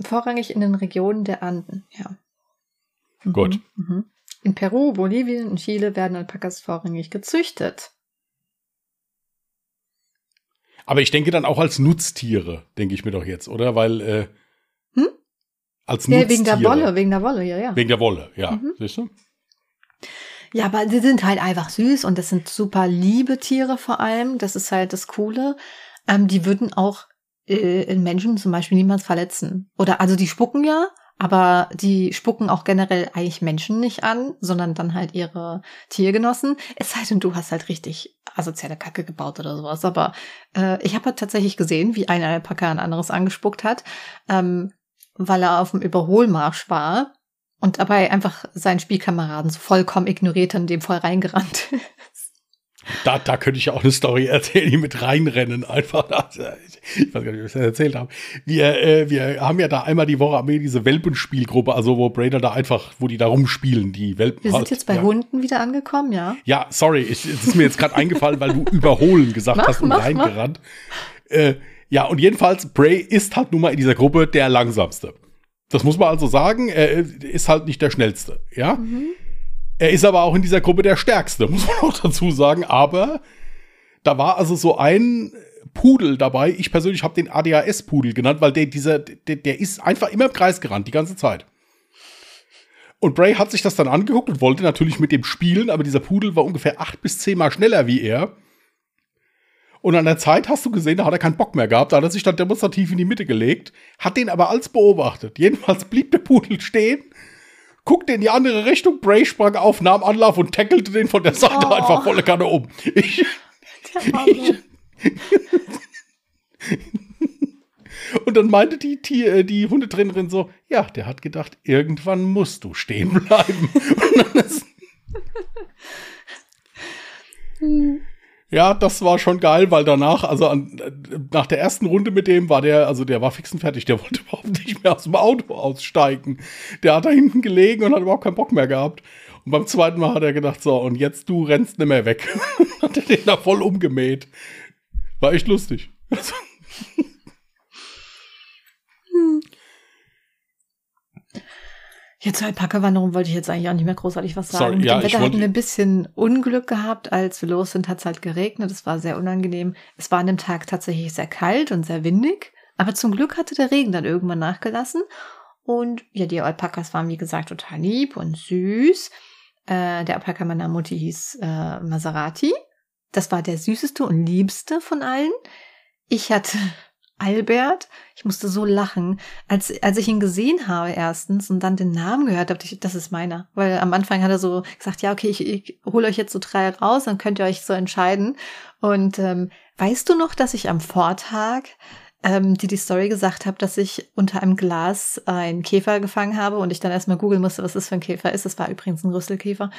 Vorrangig in den Regionen der Anden, ja. Mhm, Gut. Mhm. In Peru, Bolivien und Chile werden Alpakas vorrangig gezüchtet. Aber ich denke dann auch als Nutztiere, denke ich mir doch jetzt, oder? Weil, äh, Hm? als Ja, Nutztiere. wegen der Wolle, wegen der Wolle, ja, ja. Wegen der Wolle, ja. Mhm. Siehst du? Ja, aber sie sind halt einfach süß und das sind super liebe Tiere vor allem. Das ist halt das Coole. Ähm, die würden auch äh, in Menschen zum Beispiel niemals verletzen. Oder also die spucken ja, aber die spucken auch generell eigentlich Menschen nicht an, sondern dann halt ihre Tiergenossen. Es sei denn, du hast halt richtig asoziale Kacke gebaut oder sowas. Aber äh, ich habe halt tatsächlich gesehen, wie ein Alpaka ein anderes angespuckt hat, ähm, weil er auf dem Überholmarsch war und dabei einfach seinen Spielkameraden so vollkommen ignoriert und dem voll reingerannt. Da, da könnte ich ja auch eine Story erzählen, die mit reinrennen einfach. Also, Ich weiß gar nicht, ob ich das erzählt habe. Wir, äh, wir haben ja da einmal die Woche wir diese Welpenspielgruppe, also wo Brader da einfach, wo die da rumspielen, die Welpen. Wir sind halt, jetzt bei ja. Hunden wieder angekommen, ja. Ja, sorry, ich, es ist mir jetzt gerade eingefallen, weil du überholen gesagt Mach, hast und mach, reingerannt. Äh, ja, und jedenfalls, Bray ist halt nun mal in dieser Gruppe der langsamste. Das muss man also sagen, er ist halt nicht der schnellste, ja. Er ist aber auch in dieser Gruppe der stärkste, muss man auch dazu sagen. Aber da war also so ein Pudel dabei. Ich persönlich habe den ADHS-Pudel genannt, weil der, dieser, der, der ist einfach immer im Kreis gerannt, die ganze Zeit. Und Bray hat sich das dann angeguckt und wollte natürlich mit dem spielen, aber dieser Pudel war ungefähr acht bis zehnmal schneller wie er. Und an der Zeit hast du gesehen, da hat er keinen Bock mehr gehabt, da hat er sich dann demonstrativ in die Mitte gelegt, hat den aber als beobachtet. Jedenfalls blieb der Pudel stehen, guckte in die andere Richtung, Bray sprang auf, nahm Anlauf und tackelte den von der Seite Oh. einfach volle Kanne um. Ich, Arme. und dann meinte die, die, äh, die Hundetrainerin so, ja, der hat gedacht, irgendwann musst du stehen bleiben. Und dann ist, Ja, das war schon geil, weil danach, also an, nach der ersten Runde mit dem war der, also der war fix und fertig, der wollte überhaupt nicht mehr aus dem Auto aussteigen. Der hat da hinten gelegen und hat überhaupt keinen Bock mehr gehabt. Und beim zweiten Mal hat er gedacht, so, und jetzt du rennst nicht mehr weg. hat er den da voll umgemäht. War echt lustig. Ja, zur Alpaka-Wanderung wollte ich jetzt eigentlich auch nicht mehr großartig was sagen. Sorry, Mit ja, dem Wetter hatten wir ein bisschen Unglück gehabt. Als wir los sind, hat es halt geregnet. Es war sehr unangenehm. Es war an dem Tag tatsächlich sehr kalt und sehr windig. Aber zum Glück hatte der Regen dann irgendwann nachgelassen. Und ja, die Alpakas waren, wie gesagt, total lieb und süß. Äh, der Alpaka meiner Mutti hieß äh, Maserati. Das war der süßeste und liebste von allen. Ich hatte Albert. Ich musste so lachen, als, als ich ihn gesehen habe erstens und dann den Namen gehört habe, das ist meiner. Weil am Anfang hat er so gesagt, ja, okay, ich, ich hole euch jetzt so drei raus, dann könnt ihr euch so entscheiden. Und ähm, weißt du noch, dass ich am Vortag ähm, die die Story gesagt habe, dass ich unter einem Glas einen Käfer gefangen habe und ich dann erstmal googeln musste, was das für ein Käfer ist. Das war übrigens ein Rüsselkäfer.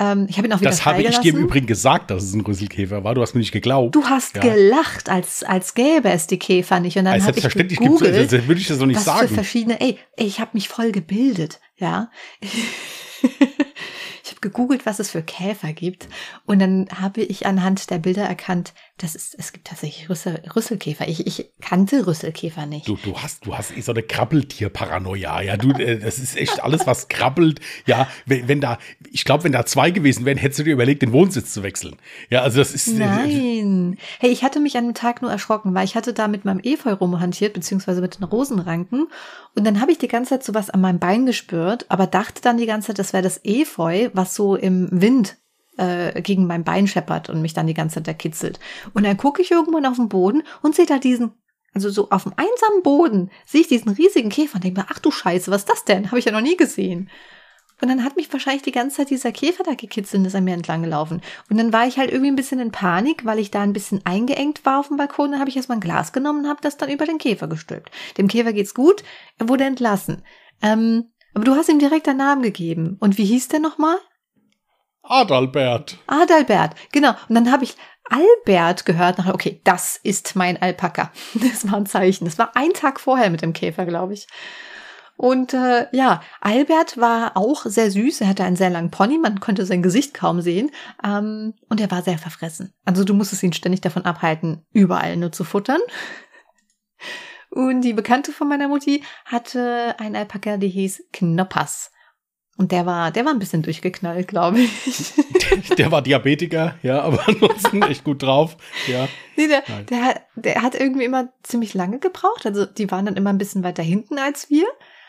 Ähm, ich habe ihn auch wieder Das habe ich dir im Übrigen gesagt, dass es ein Rüsselkäfer war. Du hast mir nicht geglaubt. Du hast ja. gelacht, als, als gäbe es die Käfer nicht. Und dann also habe ich gegoogelt, gibt's, würde ich das noch nicht was sagen. Für verschiedene, ey, ey ich habe mich voll gebildet, ja. ich habe gegoogelt, was es für Käfer gibt. Und dann habe ich anhand der Bilder erkannt, dass es, es gibt tatsächlich Rüssel, Rüsselkäfer. Ich, ich kannte Rüsselkäfer nicht. Du, du hast, du hast eh so eine Krabbeltier-Paranoia. Ja, du, äh, das ist echt alles, was krabbelt. Ja, wenn, wenn da, ich glaube, wenn da zwei gewesen wären, hättest du dir überlegt, den Wohnsitz zu wechseln. Ja, also das ist. Äh, Nein. Hey, ich hatte mich an dem Tag nur erschrocken, weil ich hatte da mit meinem Efeu rumhantiert, beziehungsweise mit den Rosenranken. Und dann habe ich die ganze Zeit so was an meinem Bein gespürt, aber dachte dann die ganze Zeit, das wäre das Efeu, was so im Wind äh, gegen mein Bein scheppert und mich dann die ganze Zeit da kitzelt. Und dann gucke ich irgendwann auf den Boden und sehe da diesen, also so auf dem einsamen Boden, sehe ich diesen riesigen Käfer und denke mir, ach du Scheiße, was ist das denn? Habe ich ja noch nie gesehen. Und dann hat mich wahrscheinlich die ganze Zeit dieser Käfer da gekitzelt und ist an mir entlang gelaufen. Und dann war ich halt irgendwie ein bisschen in Panik, weil ich da ein bisschen eingeengt war auf dem Balkon. Dann habe ich erstmal ein Glas genommen und habe das dann über den Käfer gestülpt. Dem Käfer geht's gut, er wurde entlassen. Ähm, aber du hast ihm direkt einen Namen gegeben. Und wie hieß der nochmal? Adalbert. Adalbert, genau. Und dann habe ich Albert gehört. Nachher, okay, das ist mein Alpaka. Das war ein Zeichen. Das war ein Tag vorher mit dem Käfer, glaube ich. Und äh, ja, Albert war auch sehr süß. Er hatte einen sehr langen Pony, man konnte sein Gesicht kaum sehen. Ähm, und er war sehr verfressen. Also du musstest ihn ständig davon abhalten, überall nur zu futtern. Und die Bekannte von meiner Mutti hatte einen Alpaka, der hieß Knoppers. Und der war, der war ein bisschen durchgeknallt, glaube ich. Der, war Diabetiker, ja, aber ansonsten echt gut drauf, ja. Nee, der, der, hat, der hat irgendwie immer ziemlich lange gebraucht. Also die waren dann immer ein bisschen weiter hinten als wir.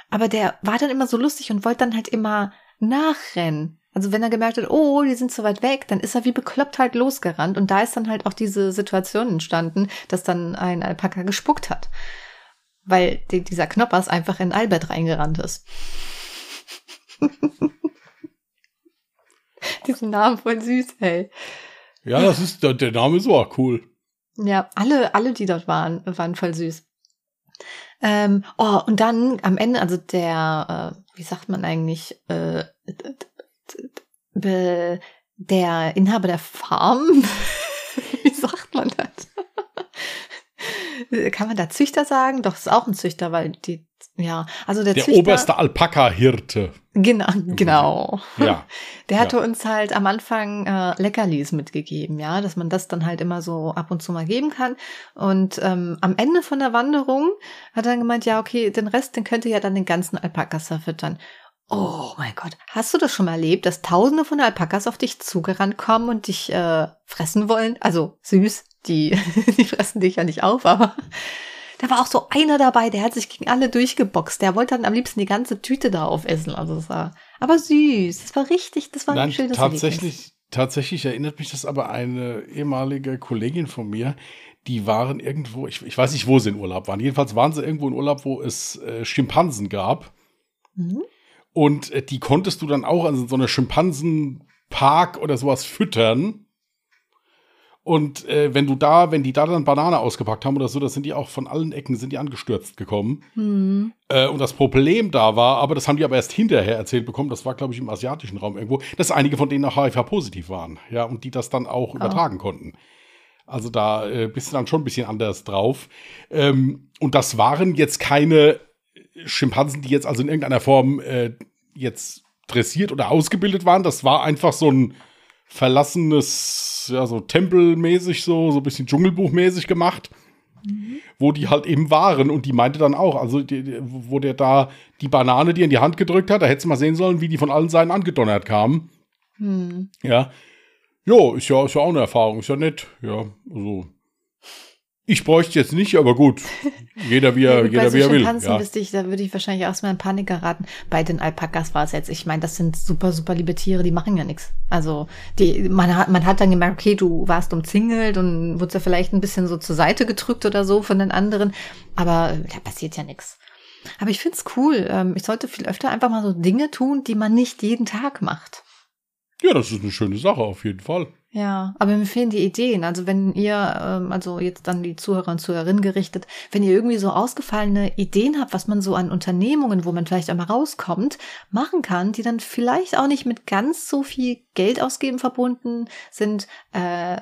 Aber der war dann immer so lustig und wollte dann halt immer nachrennen. Also wenn er gemerkt hat, oh, die sind so weit weg, dann ist er wie bekloppt halt losgerannt. Und da ist dann halt auch diese Situation entstanden, dass dann ein Alpaka gespuckt hat. Weil die, dieser Knoppers einfach in Albert reingerannt ist. Diesen Namen voll süß, hey. Ja, das ist, der, der Name ist auch cool. Ja, alle, alle, die dort waren, waren voll süß. Ähm, oh, und dann am Ende, also der, äh, wie sagt man eigentlich, äh, der Inhaber der Farm, wie? Kann man da Züchter sagen? Doch, ist auch ein Züchter, weil die, ja, also der, der Züchter, oberste Alpaka-Hirte. Genau, genau. Ja. Der hatte ja. uns halt am Anfang äh, Leckerlis mitgegeben, ja, dass man das dann halt immer so ab und zu mal geben kann. Und ähm, am Ende von der Wanderung hat er dann gemeint, ja, okay, den Rest, den könnt ihr ja dann den ganzen Alpakas verfüttern. Oh mein Gott, hast du das schon mal erlebt, dass Tausende von Alpakas auf dich zugerannt kommen und dich äh, fressen wollen? Also süß, die, die fressen dich ja nicht auf, aber da war auch so einer dabei, der hat sich gegen alle durchgeboxt. Der wollte dann am liebsten die ganze Tüte da aufessen. Also es war aber süß. Das war richtig, das war Nein, ein schönes tatsächlich, Erlebnis. tatsächlich erinnert mich das aber eine ehemalige Kollegin von mir. Die waren irgendwo, ich, ich weiß nicht, wo sie in Urlaub waren. Jedenfalls waren sie irgendwo in Urlaub, wo es äh, Schimpansen gab. Mhm. Und äh, die konntest du dann auch an so einer Schimpansenpark oder sowas füttern. Und äh, wenn du da, wenn die da dann Banane ausgepackt haben oder so, das sind die auch von allen Ecken sind die angestürzt gekommen. Mhm. Äh, und das Problem da war, aber das haben die aber erst hinterher erzählt bekommen, das war, glaube ich, im asiatischen Raum irgendwo, dass einige von denen auch HIV-positiv waren, ja, und die das dann auch übertragen konnten. Also da äh, bist du dann schon ein bisschen anders drauf. Ähm, und das waren jetzt keine Schimpansen, die jetzt also in irgendeiner Form äh, jetzt dressiert oder ausgebildet waren. Das war einfach so ein verlassenes, ja, so tempelmäßig, so, so ein bisschen Dschungelbuchmäßig gemacht. Wo die halt eben waren und die meinte dann auch, also die, die, wo der da die Banane dir in die Hand gedrückt hat, da hättest du mal sehen sollen, wie die von allen Seiten angedonnert kamen. Hm. Ja. Jo, ist ja, ist ja auch eine Erfahrung, ist ja nett. Ja, also. Ich bräuchte jetzt nicht, aber gut. Jeder wie er, Ja, jeder wie er will. Schimpansen Ja. ich, da würde ich wahrscheinlich erstmal in Panik geraten. Bei den Alpakas war es jetzt. Ich meine, das sind super, super liebe Tiere, die machen ja nichts. Also, die, man hat, man hat dann gemerkt, okay, du warst umzingelt und wurdest ja vielleicht ein bisschen so zur Seite gedrückt oder so von den anderen. Aber da passiert ja nichts. Aber ich find's cool. Ähm, Ich sollte viel öfter einfach mal so Dinge tun, die man nicht jeden Tag macht. ja, das ist eine schöne Sache auf jeden Fall. Ja, aber mir fehlen die Ideen. Also wenn ihr, ähm, also jetzt dann die Zuhörer und Zuhörerinnen gerichtet, wenn ihr irgendwie so ausgefallene Ideen habt, was man so an Unternehmungen, wo man vielleicht einmal rauskommt, machen kann, die dann vielleicht auch nicht mit ganz so viel Geld ausgeben verbunden sind, äh,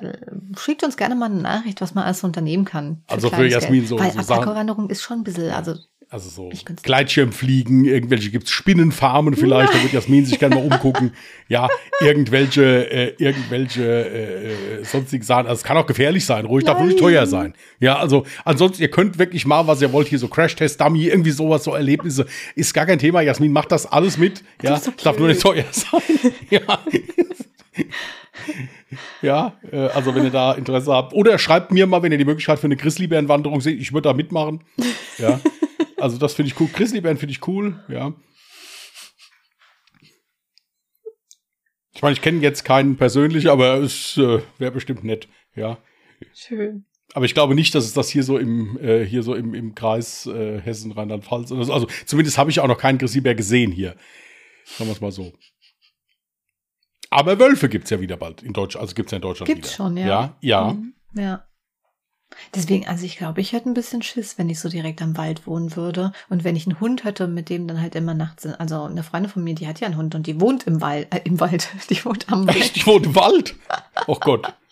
schickt uns gerne mal eine Nachricht, was man alles so unternehmen kann. Also für Jasmin Geld. so- Weil so Sachen- Aquaranderung ist schon ein bisschen, also Also so Gleitschirmfliegen, irgendwelche gibt's Spinnenfarmen vielleicht, da wird Jasmin sich gerne mal umgucken. Ja, irgendwelche, äh, irgendwelche äh, äh, sonstigen Sachen. Also es kann auch gefährlich sein, ruhig, darf nicht Nein. teuer sein. Ja, also ansonsten, ihr könnt wirklich mal, was ihr wollt, hier so Crash-Test-Dummy, irgendwie sowas, so Erlebnisse, ist gar kein Thema. Jasmin macht das alles mit. Ja, so darf nur nicht teuer sein. ja. Ja, äh, also wenn ihr da Interesse habt. Oder schreibt mir mal, wenn ihr die Möglichkeit für eine Grizzlybärenwanderung seht. Ich würde da mitmachen. Ja. Also das finde ich cool. Grizzlybären finde ich cool, ja. Ich meine, ich kenne jetzt keinen persönlich, aber es äh, wäre bestimmt nett, ja. schön. Aber ich glaube nicht, dass es das hier so im, äh, hier so im, im Kreis äh, Hessen, Rheinland-Pfalz oder so. Also zumindest habe ich auch noch keinen Grizzlybär gesehen hier. Sagen wir es mal so. Aber Wölfe gibt's ja wieder bald in Deutschland. Also gibt's ja in Deutschland Gibt's wieder. schon, ja. Ja, ja. Mhm, Ja. Deswegen, also ich glaube, ich hätte ein bisschen Schiss, wenn ich so direkt am Wald wohnen würde. Und wenn ich einen Hund hätte, mit dem dann halt immer nachts, also eine Freundin von mir, die hat ja einen Hund und die wohnt im Wald, äh, im Wald, die wohnt am Wald. Echt, ich wohne im Wald. Oh Gott.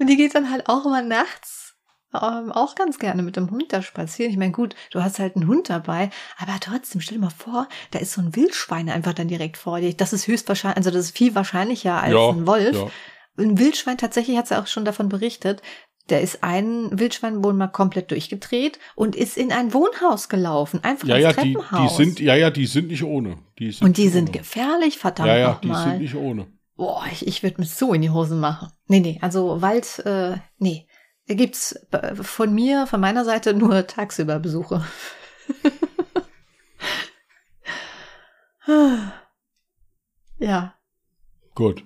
Und die geht dann halt auch immer nachts ähm, auch ganz gerne mit dem Hund da spazieren. Ich meine, gut, du hast halt einen Hund dabei, aber trotzdem, stell dir mal vor, da ist so ein Wildschwein einfach dann direkt vor dir. Das ist höchstwahrscheinlich, also das ist viel wahrscheinlicher als Ja, ein Wolf. ja. Ein Wildschwein, tatsächlich hat sie auch schon davon berichtet, da ist ein Wildschwein wohl mal komplett durchgedreht und ist in ein Wohnhaus gelaufen, einfach Ja, ins ja, die, die Treppenhaus. sind, ja, ja, die sind nicht ohne. Die sind und die sind ohne. gefährlich, verdammt Ja, ja, die sind nochmal. nicht ohne. Boah, ich, ich würde mich so in die Hosen machen. Nee, nee, also Wald, äh, nee. Da gibt's äh, von mir, von meiner Seite nur tagsüber Besuche. ja. Gut.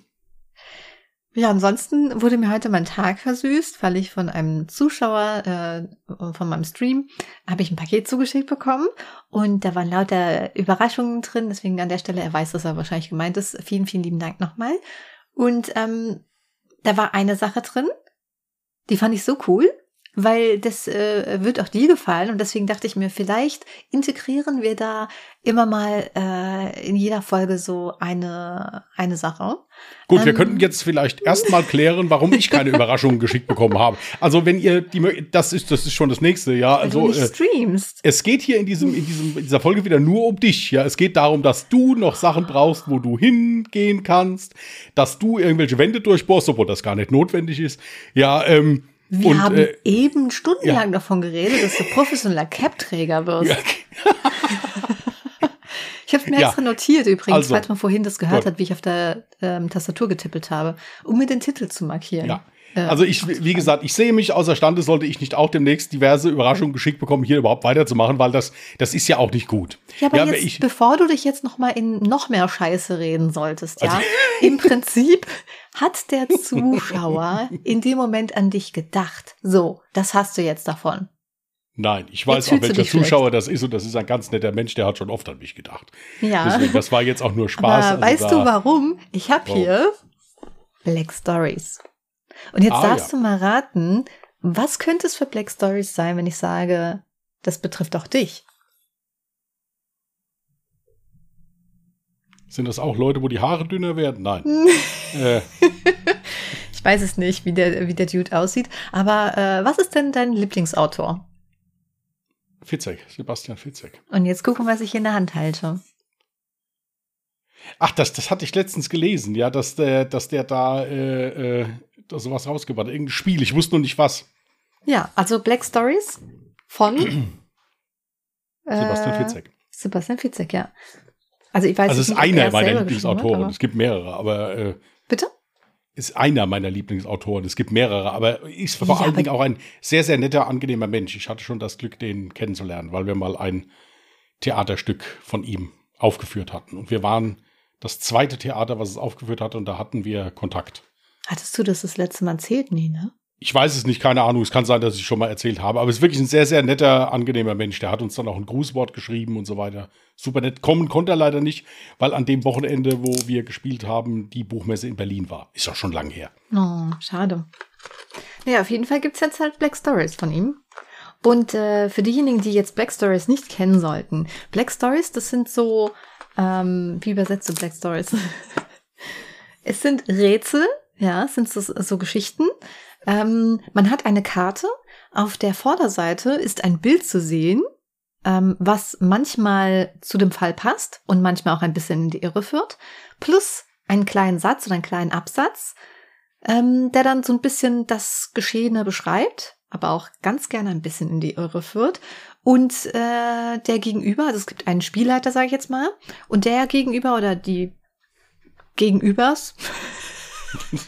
Ja, ansonsten wurde mir heute mein Tag versüßt, weil ich von einem Zuschauer äh, von meinem Stream habe ich ein Paket zugeschickt bekommen und da waren lauter Überraschungen drin. Deswegen an der Stelle, er weiß, dass er wahrscheinlich gemeint ist. Vielen, vielen lieben Dank nochmal. Und ähm, da war eine Sache drin, die fand ich so cool, weil das äh, wird auch dir gefallen und deswegen dachte ich mir, vielleicht integrieren wir da immer mal äh, in jeder Folge so eine eine Sache. Gut, wir Ähm. könnten jetzt vielleicht erstmal klären, warum ich keine Überraschungen geschickt bekommen habe. Also, wenn ihr die das ist das ist schon das nächste, ja, also äh, streamst. es geht hier in diesem in diesem in dieser Folge wieder nur um dich, ja. Es geht darum, dass du noch Sachen brauchst, wo du hingehen kannst, dass du irgendwelche Wände durchbohrst, obwohl das gar nicht notwendig ist. Ja, ähm Wir und, haben äh, eben stundenlang davon geredet, dass du professioneller Cap-Träger wirst. ja, Ich habe mir Ja. extra notiert übrigens, Also. falls man vorhin das gehört Gut. hat, wie ich auf der ähm, Tastatur getippelt habe, um mir den Titel zu markieren. Ja. Also ich, wie gesagt, ich sehe mich außerstande, sollte ich nicht auch demnächst diverse Überraschungen geschickt bekommen, hier überhaupt weiterzumachen, weil das, das ist ja auch nicht gut. Ja, aber aber jetzt, ich, bevor du dich jetzt noch mal in noch mehr Scheiße reden solltest, ja, Also- im Prinzip hat der Zuschauer in dem Moment an dich gedacht. So, das hast du jetzt davon. nein, ich weiß auch, welcher dich schlecht. Zuschauer das ist und das ist ein ganz netter Mensch, der hat schon oft an mich gedacht. Ja. Deswegen, das war jetzt auch nur Spaß. Aber also weißt da- du warum? Ich habe Oh. hier Black Stories. Und jetzt Ah, darfst ja. du mal raten, was könnte es für Black Stories sein, wenn ich sage, das betrifft auch dich? Sind das auch Leute, wo die Haare dünner werden? Nein. äh, Ich weiß es nicht, wie der, wie der Dude aussieht. Aber äh, was ist denn dein Lieblingsautor? Fitzek, Sebastian Fitzek. Und jetzt gucken, was ich hier in der Hand halte. Ach, das, das hatte ich letztens gelesen, ja, dass der, dass der da, äh, äh, da sowas rausgebracht hat. Irgendein Spiel, ich wusste nur nicht was. Ja, also Black Stories von Sebastian äh, Fitzek. Sebastian Fitzek, ja. Also ich weiß Also es ist er einer meiner Lieblingsautoren. hat, Es gibt mehrere, aber äh, Bitte? ist einer meiner Lieblingsautoren. Es gibt mehrere, aber ist vor Ja, allen Dingen auch ein sehr, sehr netter, angenehmer Mensch. Ich hatte schon das Glück, den kennenzulernen, weil wir mal ein Theaterstück von ihm aufgeführt hatten. Und wir waren das zweite Theater, was es aufgeführt hatte, und da hatten wir Kontakt. Hattest du das das letzte Mal erzählt? Nee, ne? Ich weiß es nicht, keine Ahnung. Es kann sein, dass ich schon mal erzählt habe, aber es ist wirklich ein sehr, sehr netter, angenehmer Mensch. Der hat uns dann auch ein Grußwort geschrieben und so weiter. Super nett. Kommen konnte er leider nicht, weil an dem Wochenende, wo wir gespielt haben, die Buchmesse in Berlin war. Ist doch schon lang her. Oh, schade. Naja, auf jeden Fall gibt's jetzt halt Black Stories von ihm. Und äh, für diejenigen, die jetzt Black Stories nicht kennen sollten, Black Stories, das sind so, ähm, wie übersetzt du Black Stories? es sind Rätsel, ja, sind so, so Geschichten. Ähm, man hat eine Karte, auf der Vorderseite ist ein Bild zu sehen, ähm, was manchmal zu dem Fall passt und manchmal auch ein bisschen in die Irre führt, plus einen kleinen Satz oder einen kleinen Absatz, ähm, der dann so ein bisschen das Geschehene beschreibt, aber auch ganz gerne ein bisschen in die Irre führt. Und äh, der Gegenüber, also es gibt einen Spielleiter, sage ich jetzt mal, und der Gegenüber oder die Gegenübers,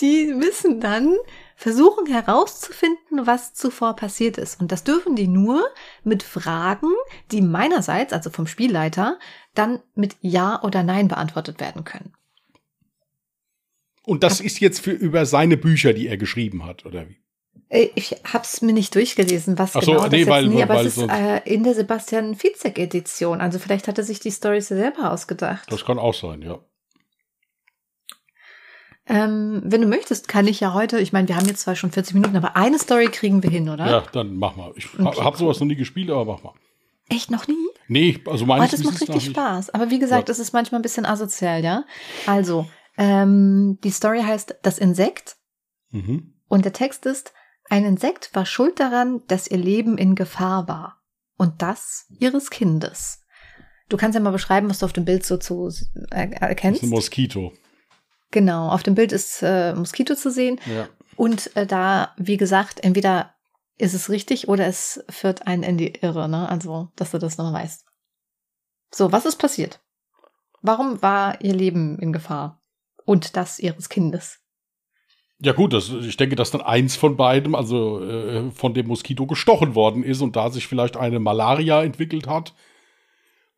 die müssen dann versuchen herauszufinden, was zuvor passiert ist. Und das dürfen die nur mit Fragen, die meinerseits, also vom Spielleiter, dann mit Ja oder Nein beantwortet werden können. Und das ist jetzt für über seine Bücher, die er geschrieben hat, oder wie? Äh, Ich hab's mir nicht durchgelesen, was Ach so, genau das nee, jetzt, weil- nee, aber weil es ist äh, in der Sebastian Fitzek Edition. Also vielleicht hat er sich die Storys selber ausgedacht. Das kann auch sein, ja. Ähm, wenn du möchtest, kann ich ja heute, ich meine, wir haben jetzt zwar schon 40 Minuten, aber eine Story kriegen wir hin, oder? Ja, dann mach mal. Ich Okay, habe sowas noch nie gespielt, aber mach mal. Echt noch nie? Nee, also Oh, meines das macht richtig. Spaß. Aber wie gesagt, Ja. es ist manchmal ein bisschen asozial, ja? Also, ähm, die Story heißt Das Insekt Mhm. und der Text ist, ein Insekt war schuld daran, dass ihr Leben in Gefahr war. Und das ihres Kindes. Du kannst ja mal beschreiben, was du auf dem Bild so zu äh, Das erkennst. ist ein Moskito. Genau, auf dem Bild ist äh, Moskito zu sehen. Ja. Und äh, da, wie gesagt, entweder ist es richtig oder es führt einen in die Irre, ne? Also, dass du das noch weißt. So, was ist passiert? Warum war ihr Leben in Gefahr? Und das ihres Kindes? Ja gut, das, ich denke, dass dann eins von beidem, also äh, von dem Moskito gestochen worden ist und da sich vielleicht eine Malaria entwickelt hat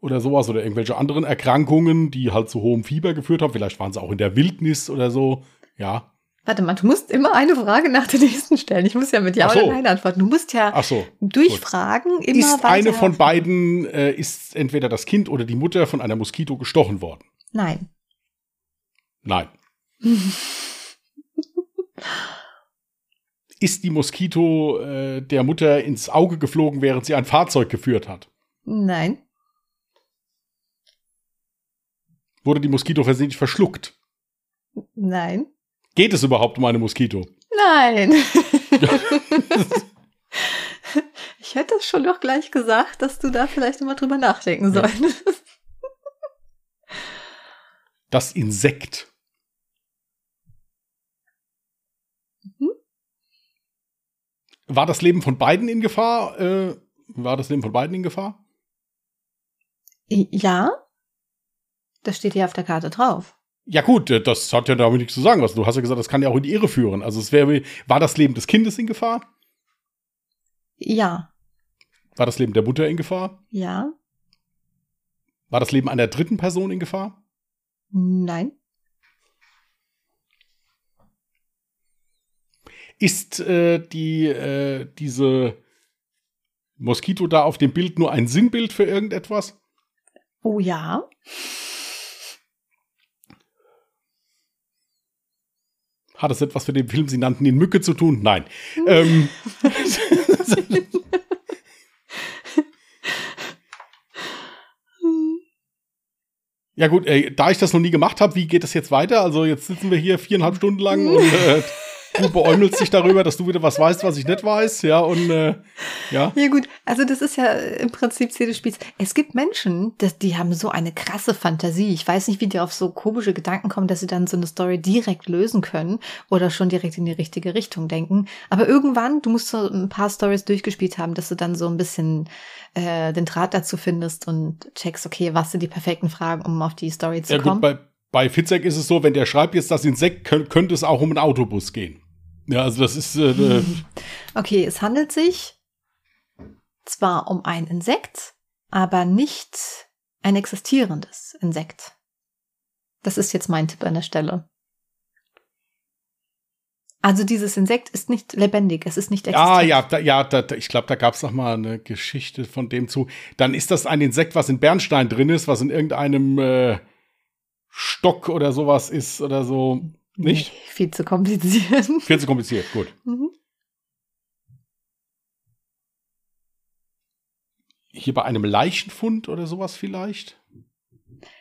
oder sowas oder irgendwelche anderen Erkrankungen, die halt zu hohem Fieber geführt haben. Vielleicht waren sie auch in der Wildnis oder so. Ja. Warte mal, du musst immer eine Frage nach der nächsten stellen. Ich muss ja mit Ja so. oder Nein antworten. Du musst ja so. durchfragen, immer Ist weiter. eine von beiden, äh, ist entweder das Kind oder die Mutter von einer Moskito gestochen worden? Nein. Nein. ist die Moskito äh, der Mutter ins Auge geflogen, während sie ein Fahrzeug geführt hat? Nein. Wurde die Moskito versehentlich verschluckt? Nein. Geht es überhaupt um eine Moskito? Nein. ich hätte es schon doch gleich gesagt, dass du da vielleicht immer drüber nachdenken Ja. solltest. Das Insekt. Mhm. War das Leben von beiden in Gefahr? Äh, war das Leben von beiden in Gefahr? Ja. Das steht hier auf der Karte drauf. Ja gut, äh, das hat ja damit nichts zu sagen. Was du hast ja gesagt, das kann ja auch in die Irre führen. Also es wäre, war das Leben des Kindes in Gefahr? Ja. War das Leben der Mutter in Gefahr? Ja. War das Leben einer dritten Person in Gefahr? Nein. Ist äh, die äh, diese Moskito da auf dem Bild nur ein Sinnbild für irgendetwas? Oh ja. Hat es etwas für den Film, sie nannten ihn Mücke zu tun? Nein. ähm, ja gut, äh, da ich das noch nie gemacht habe, wie geht das jetzt weiter? Also jetzt sitzen wir hier viereinhalb Stunden lang und äh, du beäumelst dich darüber, dass du wieder was weißt, was ich nicht weiß. Ja, und äh, ja. Ja gut, also das ist ja im Prinzip Ziel des Spiels. Es gibt Menschen, das, die haben so eine krasse Fantasie. Ich weiß nicht, wie die auf so komische Gedanken kommen, dass sie dann so eine Story direkt lösen können oder schon direkt in die richtige Richtung denken. Aber irgendwann, du musst so ein paar Stories durchgespielt haben, dass du dann so ein bisschen äh, den Draht dazu findest und checkst, okay, was sind die perfekten Fragen, um auf die Story zu Ja gut, kommen. bei, bei Fitzek ist es so, wenn der schreibt jetzt das Insekt, könnt, könnte es auch um einen Autobus gehen. Ja, also das ist. Äh, äh Okay, es handelt sich zwar um ein Insekt, aber nicht ein existierendes Insekt. Das ist jetzt mein Tipp an der Stelle. Also dieses Insekt ist nicht lebendig, es ist nicht existent. Ah ja, da, ja, da, ich glaube, da gab es noch mal eine Geschichte von dem zu. Dann ist das ein Insekt, was in Bernstein drin ist, was in irgendeinem äh, Stock oder sowas ist oder so. Nicht? Nee, viel zu kompliziert. Viel zu kompliziert, gut. Mhm. Hier bei einem Leichenfund oder sowas vielleicht?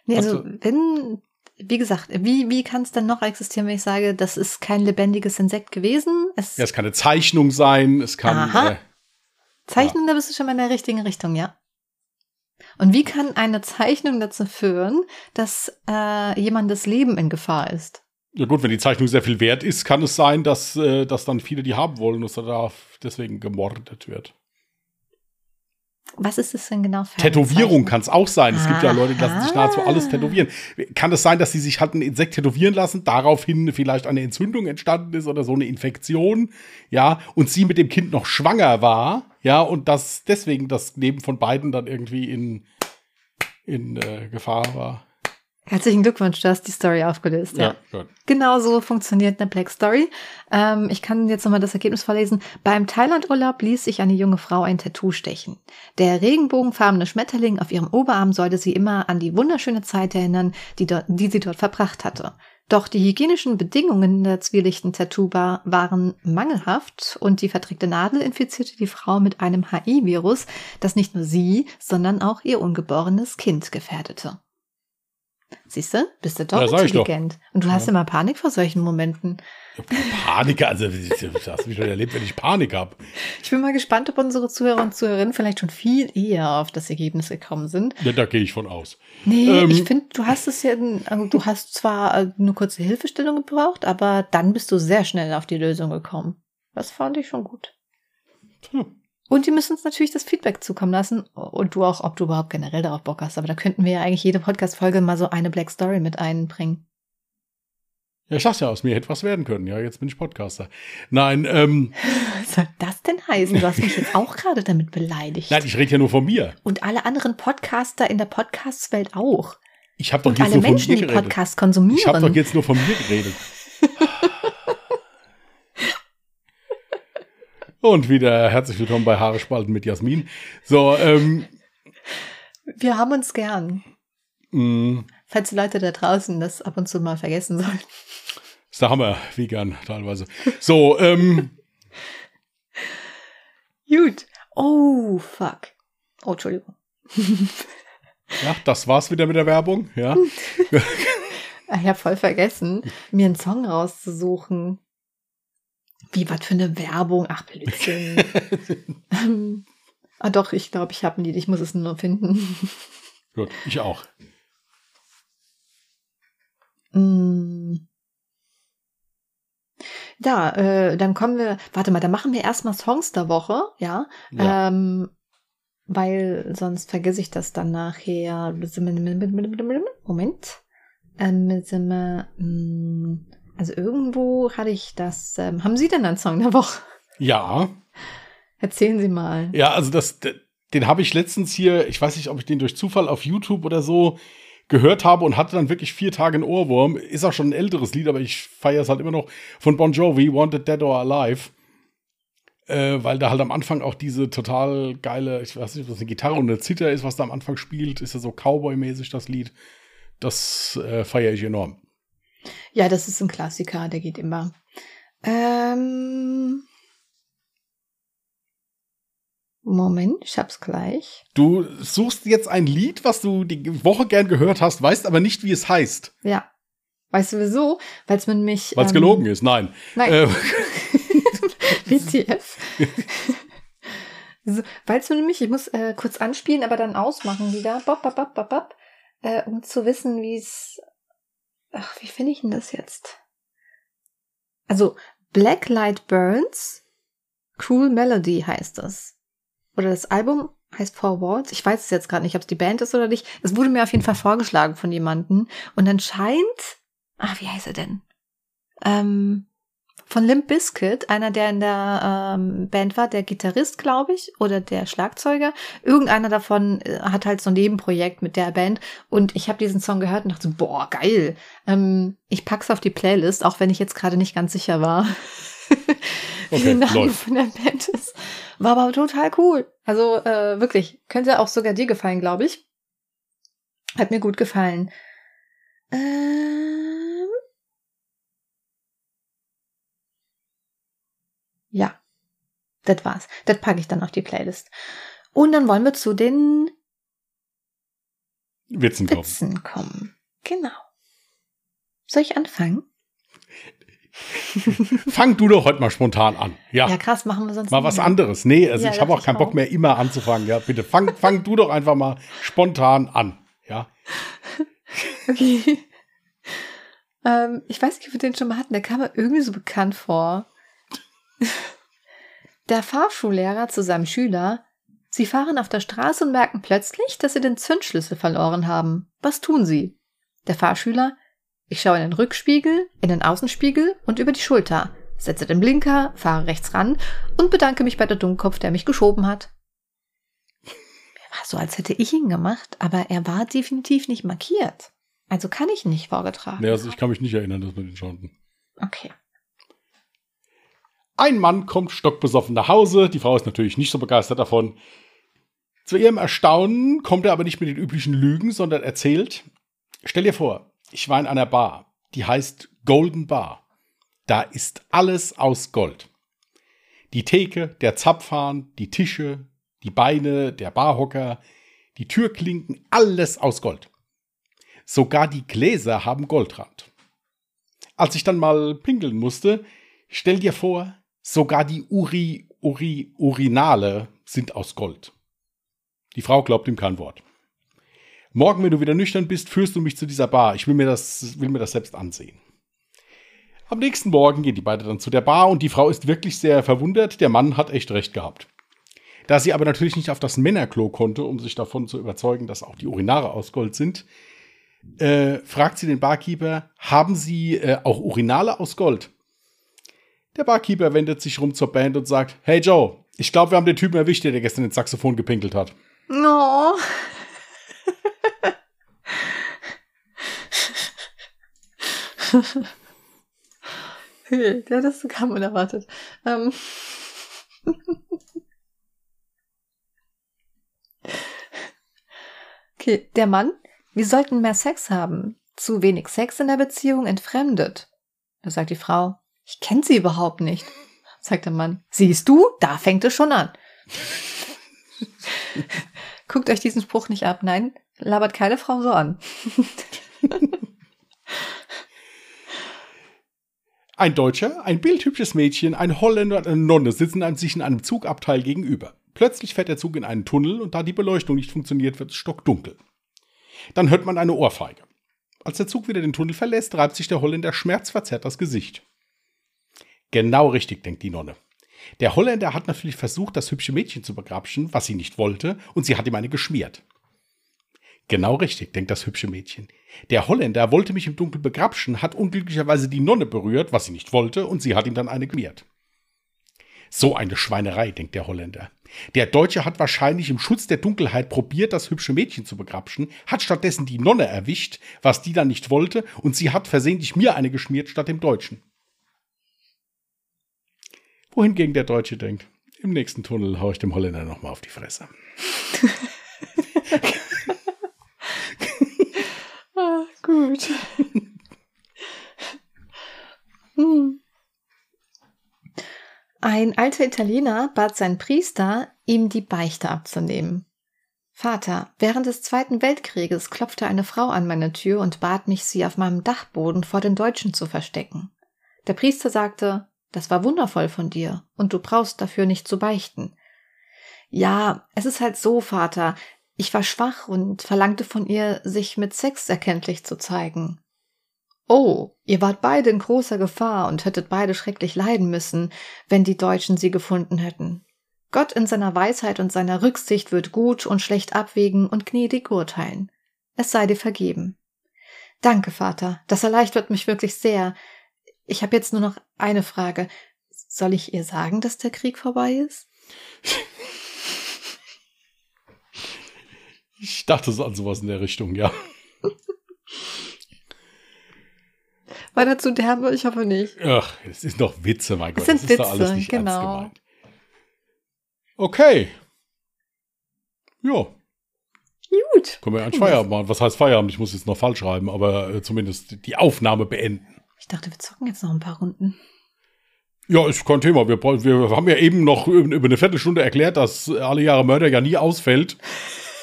Nee, also, wenn wie gesagt, wie, wie kann es denn noch existieren, wenn ich sage, das ist kein lebendiges Insekt gewesen? Es, ja, es kann eine Zeichnung sein, es kann. Aha. Äh, Zeichnung, ja. da bist du schon mal in der richtigen Richtung, ja. Und wie kann eine Zeichnung dazu führen, dass äh, jemandes Leben in Gefahr ist? Ja gut, wenn die Zeichnung sehr viel wert ist, kann es sein, dass, äh, dass dann viele die haben wollen, dass er da deswegen gemordet wird. Was ist das denn genau für Tätowierung kann es auch sein. Es gibt ja Leute, die lassen sich nahezu alles tätowieren. Kann es sein, dass sie sich halt ein Insekt tätowieren lassen, daraufhin vielleicht eine Entzündung entstanden ist oder so eine Infektion, ja, und sie mit dem Kind noch schwanger war, ja, und dass deswegen das Leben von beiden dann irgendwie in, in äh, Gefahr war. Herzlichen Glückwunsch, du hast die Story aufgelöst. Ja, ja. Genau so funktioniert eine Black Story. Ähm, ich kann jetzt nochmal das Ergebnis vorlesen. Beim Thailandurlaub ließ sich eine junge Frau ein Tattoo stechen. Der regenbogenfarbene Schmetterling auf ihrem Oberarm sollte sie immer an die wunderschöne Zeit erinnern, die, dort, die sie dort verbracht hatte. Doch die hygienischen Bedingungen der zwielichten Tattoo-Bar waren mangelhaft und die verdreckte Nadel infizierte die Frau mit einem HI-Virus, das nicht nur sie, sondern auch ihr ungeborenes Kind gefährdete. Siehst du? Bist du doch ja, intelligent. Doch. Und du hast ja. immer Panik vor solchen Momenten. Panik, also das hast du mich schon erlebt, wenn ich Panik habe. Ich bin mal gespannt, ob unsere Zuhörer und Zuhörerinnen vielleicht schon viel eher auf das Ergebnis gekommen sind. Ja, da gehe ich von aus. Nee, ähm, ich finde, du hast es ja, also du hast zwar eine kurze Hilfestellung gebraucht, aber dann bist du sehr schnell auf die Lösung gekommen. Das fand ich schon gut. Hm. Und die müssen uns natürlich das Feedback zukommen lassen und du auch, ob du überhaupt generell darauf Bock hast. Aber da könnten wir ja eigentlich jede Podcast-Folge mal so eine Black Story mit einbringen. Ja, ich sag's ja, aus mir hätte was werden können. Ja, jetzt bin ich Podcaster. Nein, ähm. Was soll das denn heißen? Du hast mich jetzt auch gerade damit beleidigt. Nein, ich rede ja nur von mir. Und alle anderen Podcaster in der Podcast-Welt auch. Ich habe doch und jetzt alle nur von Menschen, mir die geredet. Podcast konsumieren. Ich habe doch jetzt nur von mir geredet. Und wieder herzlich willkommen bei Haare spalten mit Jasmin. So, ähm. Wir haben uns gern. Mm. Falls die Leute da draußen das ab und zu mal vergessen sollen. Das ist der Hammer, wie gern teilweise. So, ähm. Gut. Oh, fuck. Oh, Entschuldigung. Ja, das war's wieder mit der Werbung, ja. ich habe voll vergessen, mir einen Song rauszusuchen. Wie, was für eine Werbung? Ach, Blödsinn. ähm, ah, doch, ich glaube, ich habe ein Lied. Ich muss es nur finden. Gut, ich auch. Mm. Ja, äh, dann kommen wir, warte mal, dann machen wir erstmal Songs der Woche, ja. ja. Ähm, weil sonst vergesse ich das dann nachher. Moment. Ähm, also irgendwo hatte ich das. Ähm, haben Sie denn einen Song der Woche? Ja. Erzählen Sie mal. Ja, also das, den habe ich letztens hier, ich weiß nicht, ob ich den durch Zufall auf YouTube oder so gehört habe und hatte dann wirklich vier Tage einen Ohrwurm. Ist auch schon ein älteres Lied, aber ich feiere es halt immer noch von Bon Jovi, Wanted Dead or Alive. Äh, weil da halt am Anfang auch diese total geile, ich weiß nicht, ob das eine Gitarre und eine Zither ist, was da am Anfang spielt. Ist ja so Cowboy-mäßig das Lied. Das äh, feiere ich enorm. Ja, das ist ein Klassiker, der geht immer. Ähm Moment, ich hab's gleich. Du suchst jetzt ein Lied, was du die Woche gern gehört hast, weißt aber nicht, wie es heißt. Ja. Weißt du wieso? Weil es mit mich. Weil es ähm, gelogen ist, nein. Nein. Äh. WTF. so, Weil es mit mich, ich muss äh, kurz anspielen, aber dann ausmachen wieder. Bop, bop, bop, bop, bop, äh, um zu wissen, wie es Ach, wie finde ich denn das jetzt? Also, Blacklight Burns, Cruel Melody heißt das. Oder das Album heißt Four Walls. Ich weiß es jetzt gerade nicht, ob es die Band ist oder nicht. Es wurde mir auf jeden Fall vorgeschlagen von jemandem. Und anscheinend, ach, wie heißt er denn? Ähm, von Limp Bizkit, einer, der in der ähm, Band war, der Gitarrist, glaube ich, oder der Schlagzeuger. Irgendeiner davon äh, hat halt so ein Nebenprojekt mit der Band. Und ich habe diesen Song gehört und dachte so, boah, geil. Ähm, ich pack's auf die Playlist, auch wenn ich jetzt gerade nicht ganz sicher war. wie Okay, der Name läuft. von der Band ist. War aber total cool. Also äh, wirklich, könnte auch sogar dir gefallen, glaube ich. Hat mir gut gefallen. Ähm, ja, das war's. Das packe ich dann auf die Playlist. Und dann wollen wir zu den Witzen kommen. Witzen kommen. Genau. Soll ich anfangen? Fang du doch heute mal spontan an. Ja. Ja, krass, machen wir sonst Mal was mehr. anderes. Nee, also Ja, ich habe auch keinen Bock mehr, immer anzufangen. Ja, bitte fang, fang du doch einfach mal spontan an. Ja. Okay. ähm, ich weiß nicht, ob wir den schon mal hatten. Der kam mir irgendwie so bekannt vor. Der Fahrschullehrer zu seinem Schüler. Sie fahren auf der Straße und merken plötzlich, dass sie den Zündschlüssel verloren haben. Was tun sie? Der Fahrschüler. Ich schaue in den Rückspiegel, in den Außenspiegel und über die Schulter, setze den Blinker, fahre rechts ran und bedanke mich bei der Dummkopf, der mich geschoben hat. Er war so, als hätte ich ihn gemacht, aber er war definitiv nicht markiert. Also kann ich ihn nicht vorgetragen. Nee, also ich kann mich nicht erinnern, dass wir den schauten. Okay. Ein Mann kommt stockbesoffen nach Hause. Die Frau ist natürlich nicht so begeistert davon. Zu ihrem Erstaunen kommt er aber nicht mit den üblichen Lügen, sondern erzählt: Stell dir vor, ich war in einer Bar, die heißt Golden Bar. Da ist alles aus Gold. Die Theke, der Zapfhahn, die Tische, die Beine, der Barhocker, die Türklinken, alles aus Gold. Sogar die Gläser haben Goldrand. Als ich dann mal pinkeln musste, stell dir vor, sogar die Uri, Uri, Urinale sind aus Gold. Die Frau glaubt ihm kein Wort. Morgen, wenn du wieder nüchtern bist, führst du mich zu dieser Bar. Ich will mir das, will mir das selbst ansehen. Am nächsten Morgen gehen die beiden dann zu der Bar und die Frau ist wirklich sehr verwundert. Der Mann hat echt recht gehabt. Da sie aber natürlich nicht auf das Männerklo konnte, um sich davon zu überzeugen, dass auch die Urinare aus Gold sind, äh, fragt sie den Barkeeper, haben Sie äh, auch Urinale aus Gold? Der Barkeeper wendet sich rum zur Band und sagt, hey Joe, ich glaube, wir haben den Typen erwischt, der gestern ins Saxophon gepinkelt hat. No. Hat das sogar unerwartet. Ähm. Okay, der Mann, wir sollten mehr Sex haben. Zu wenig Sex in der Beziehung entfremdet. Da sagt die Frau, ich kenne sie überhaupt nicht. Sagt der Mann, siehst du, da fängt es schon an. Guckt euch diesen Spruch nicht ab. Nein, labert keine Frau so an. Ein Deutscher, ein bildhübsches Mädchen, ein Holländer und eine Nonne sitzen einem- sich in einem Zugabteil gegenüber. Plötzlich fährt der Zug in einen Tunnel und da die Beleuchtung nicht funktioniert, wird es stockdunkel. Dann hört man eine Ohrfeige. Als der Zug wieder den Tunnel verlässt, reibt sich der Holländer schmerzverzerrt das Gesicht. Genau richtig, denkt die Nonne. Der Holländer hat natürlich versucht, das hübsche Mädchen zu begrapschen, was sie nicht wollte, und sie hat ihm eine geschmiert. Genau richtig, denkt das hübsche Mädchen. Der Holländer wollte mich im Dunkeln begrapschen, hat unglücklicherweise die Nonne berührt, was sie nicht wollte, und sie hat ihm dann eine geschmiert. So eine Schweinerei, denkt der Holländer. Der Deutsche hat wahrscheinlich im Schutz der Dunkelheit probiert, das hübsche Mädchen zu begrapschen, hat stattdessen die Nonne erwischt, was die dann nicht wollte, und sie hat versehentlich mir eine geschmiert statt dem Deutschen. Wohingegen der Deutsche denkt, im nächsten Tunnel hau ich dem Holländer nochmal auf die Fresse. Ah, gut. hm. Ein alter Italiener bat seinen Priester, ihm die Beichte abzunehmen. Vater, während des Zweiten Weltkrieges klopfte eine Frau an meine Tür und bat mich, sie auf meinem Dachboden vor den Deutschen zu verstecken. Der Priester sagte, das war wundervoll von dir, und du brauchst dafür nicht zu beichten. Ja, es ist halt so, Vater, ich war schwach und verlangte von ihr, sich mit Sex erkenntlich zu zeigen. Oh, ihr wart beide in großer Gefahr und hättet beide schrecklich leiden müssen, wenn die Deutschen sie gefunden hätten. Gott in seiner Weisheit und seiner Rücksicht wird gut und schlecht abwägen und gnädig urteilen. Es sei dir vergeben. Danke, Vater. Das erleichtert mich wirklich sehr. Ich habe jetzt nur noch eine Frage. Soll ich ihr sagen, dass der Krieg vorbei ist? Ich dachte so an sowas in der Richtung, ja. War dazu derbe? Ich hoffe nicht. Ach, es ist doch Witze, mein Gott. Es sind das ist doch Witze, alles nicht ernst genau. gemeint. Okay. Ja, Gut. können wir einen Feierabend machen. Was heißt Feierabend? Ich muss jetzt noch falsch schreiben, aber äh, zumindest die Aufnahme beenden. Ich dachte, wir zocken jetzt noch ein paar Runden. Ja, ist kein Thema. Wir, wir haben ja eben noch über über eine Viertelstunde erklärt, dass alle Jahre Mörder ja nie ausfällt.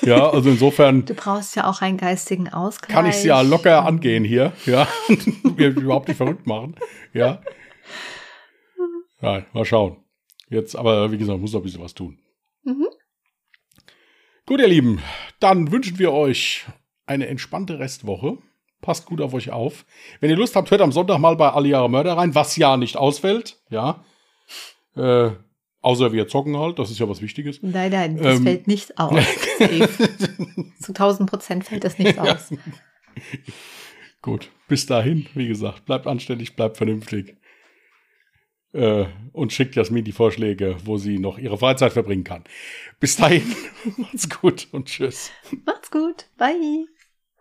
Ja, also insofern Du brauchst ja auch einen geistigen Ausgleich. kann ich es ja locker angehen hier. Ja, wir überhaupt nicht verrückt machen. Ja. Nein, mal schauen. Jetzt, aber wie gesagt, muss noch ein bisschen was tun. Mhm. Gut, ihr Lieben, dann wünschen wir euch eine entspannte Restwoche. Passt gut auf euch auf. Wenn ihr Lust habt, hört am Sonntag mal bei Jahre Mörder rein, was ja nicht ausfällt. Ja. Äh, außer wir zocken halt, das ist ja was Wichtiges. Nein, nein, das Ähm. fällt nicht aus. Zu 1000 Prozent fällt das nicht aus. Gut, bis dahin, wie gesagt, bleibt anständig, bleibt vernünftig. Äh, und schickt Jasmin die Vorschläge, wo sie noch ihre Freizeit verbringen kann. Bis dahin, macht's gut und tschüss. Macht's gut. Bye.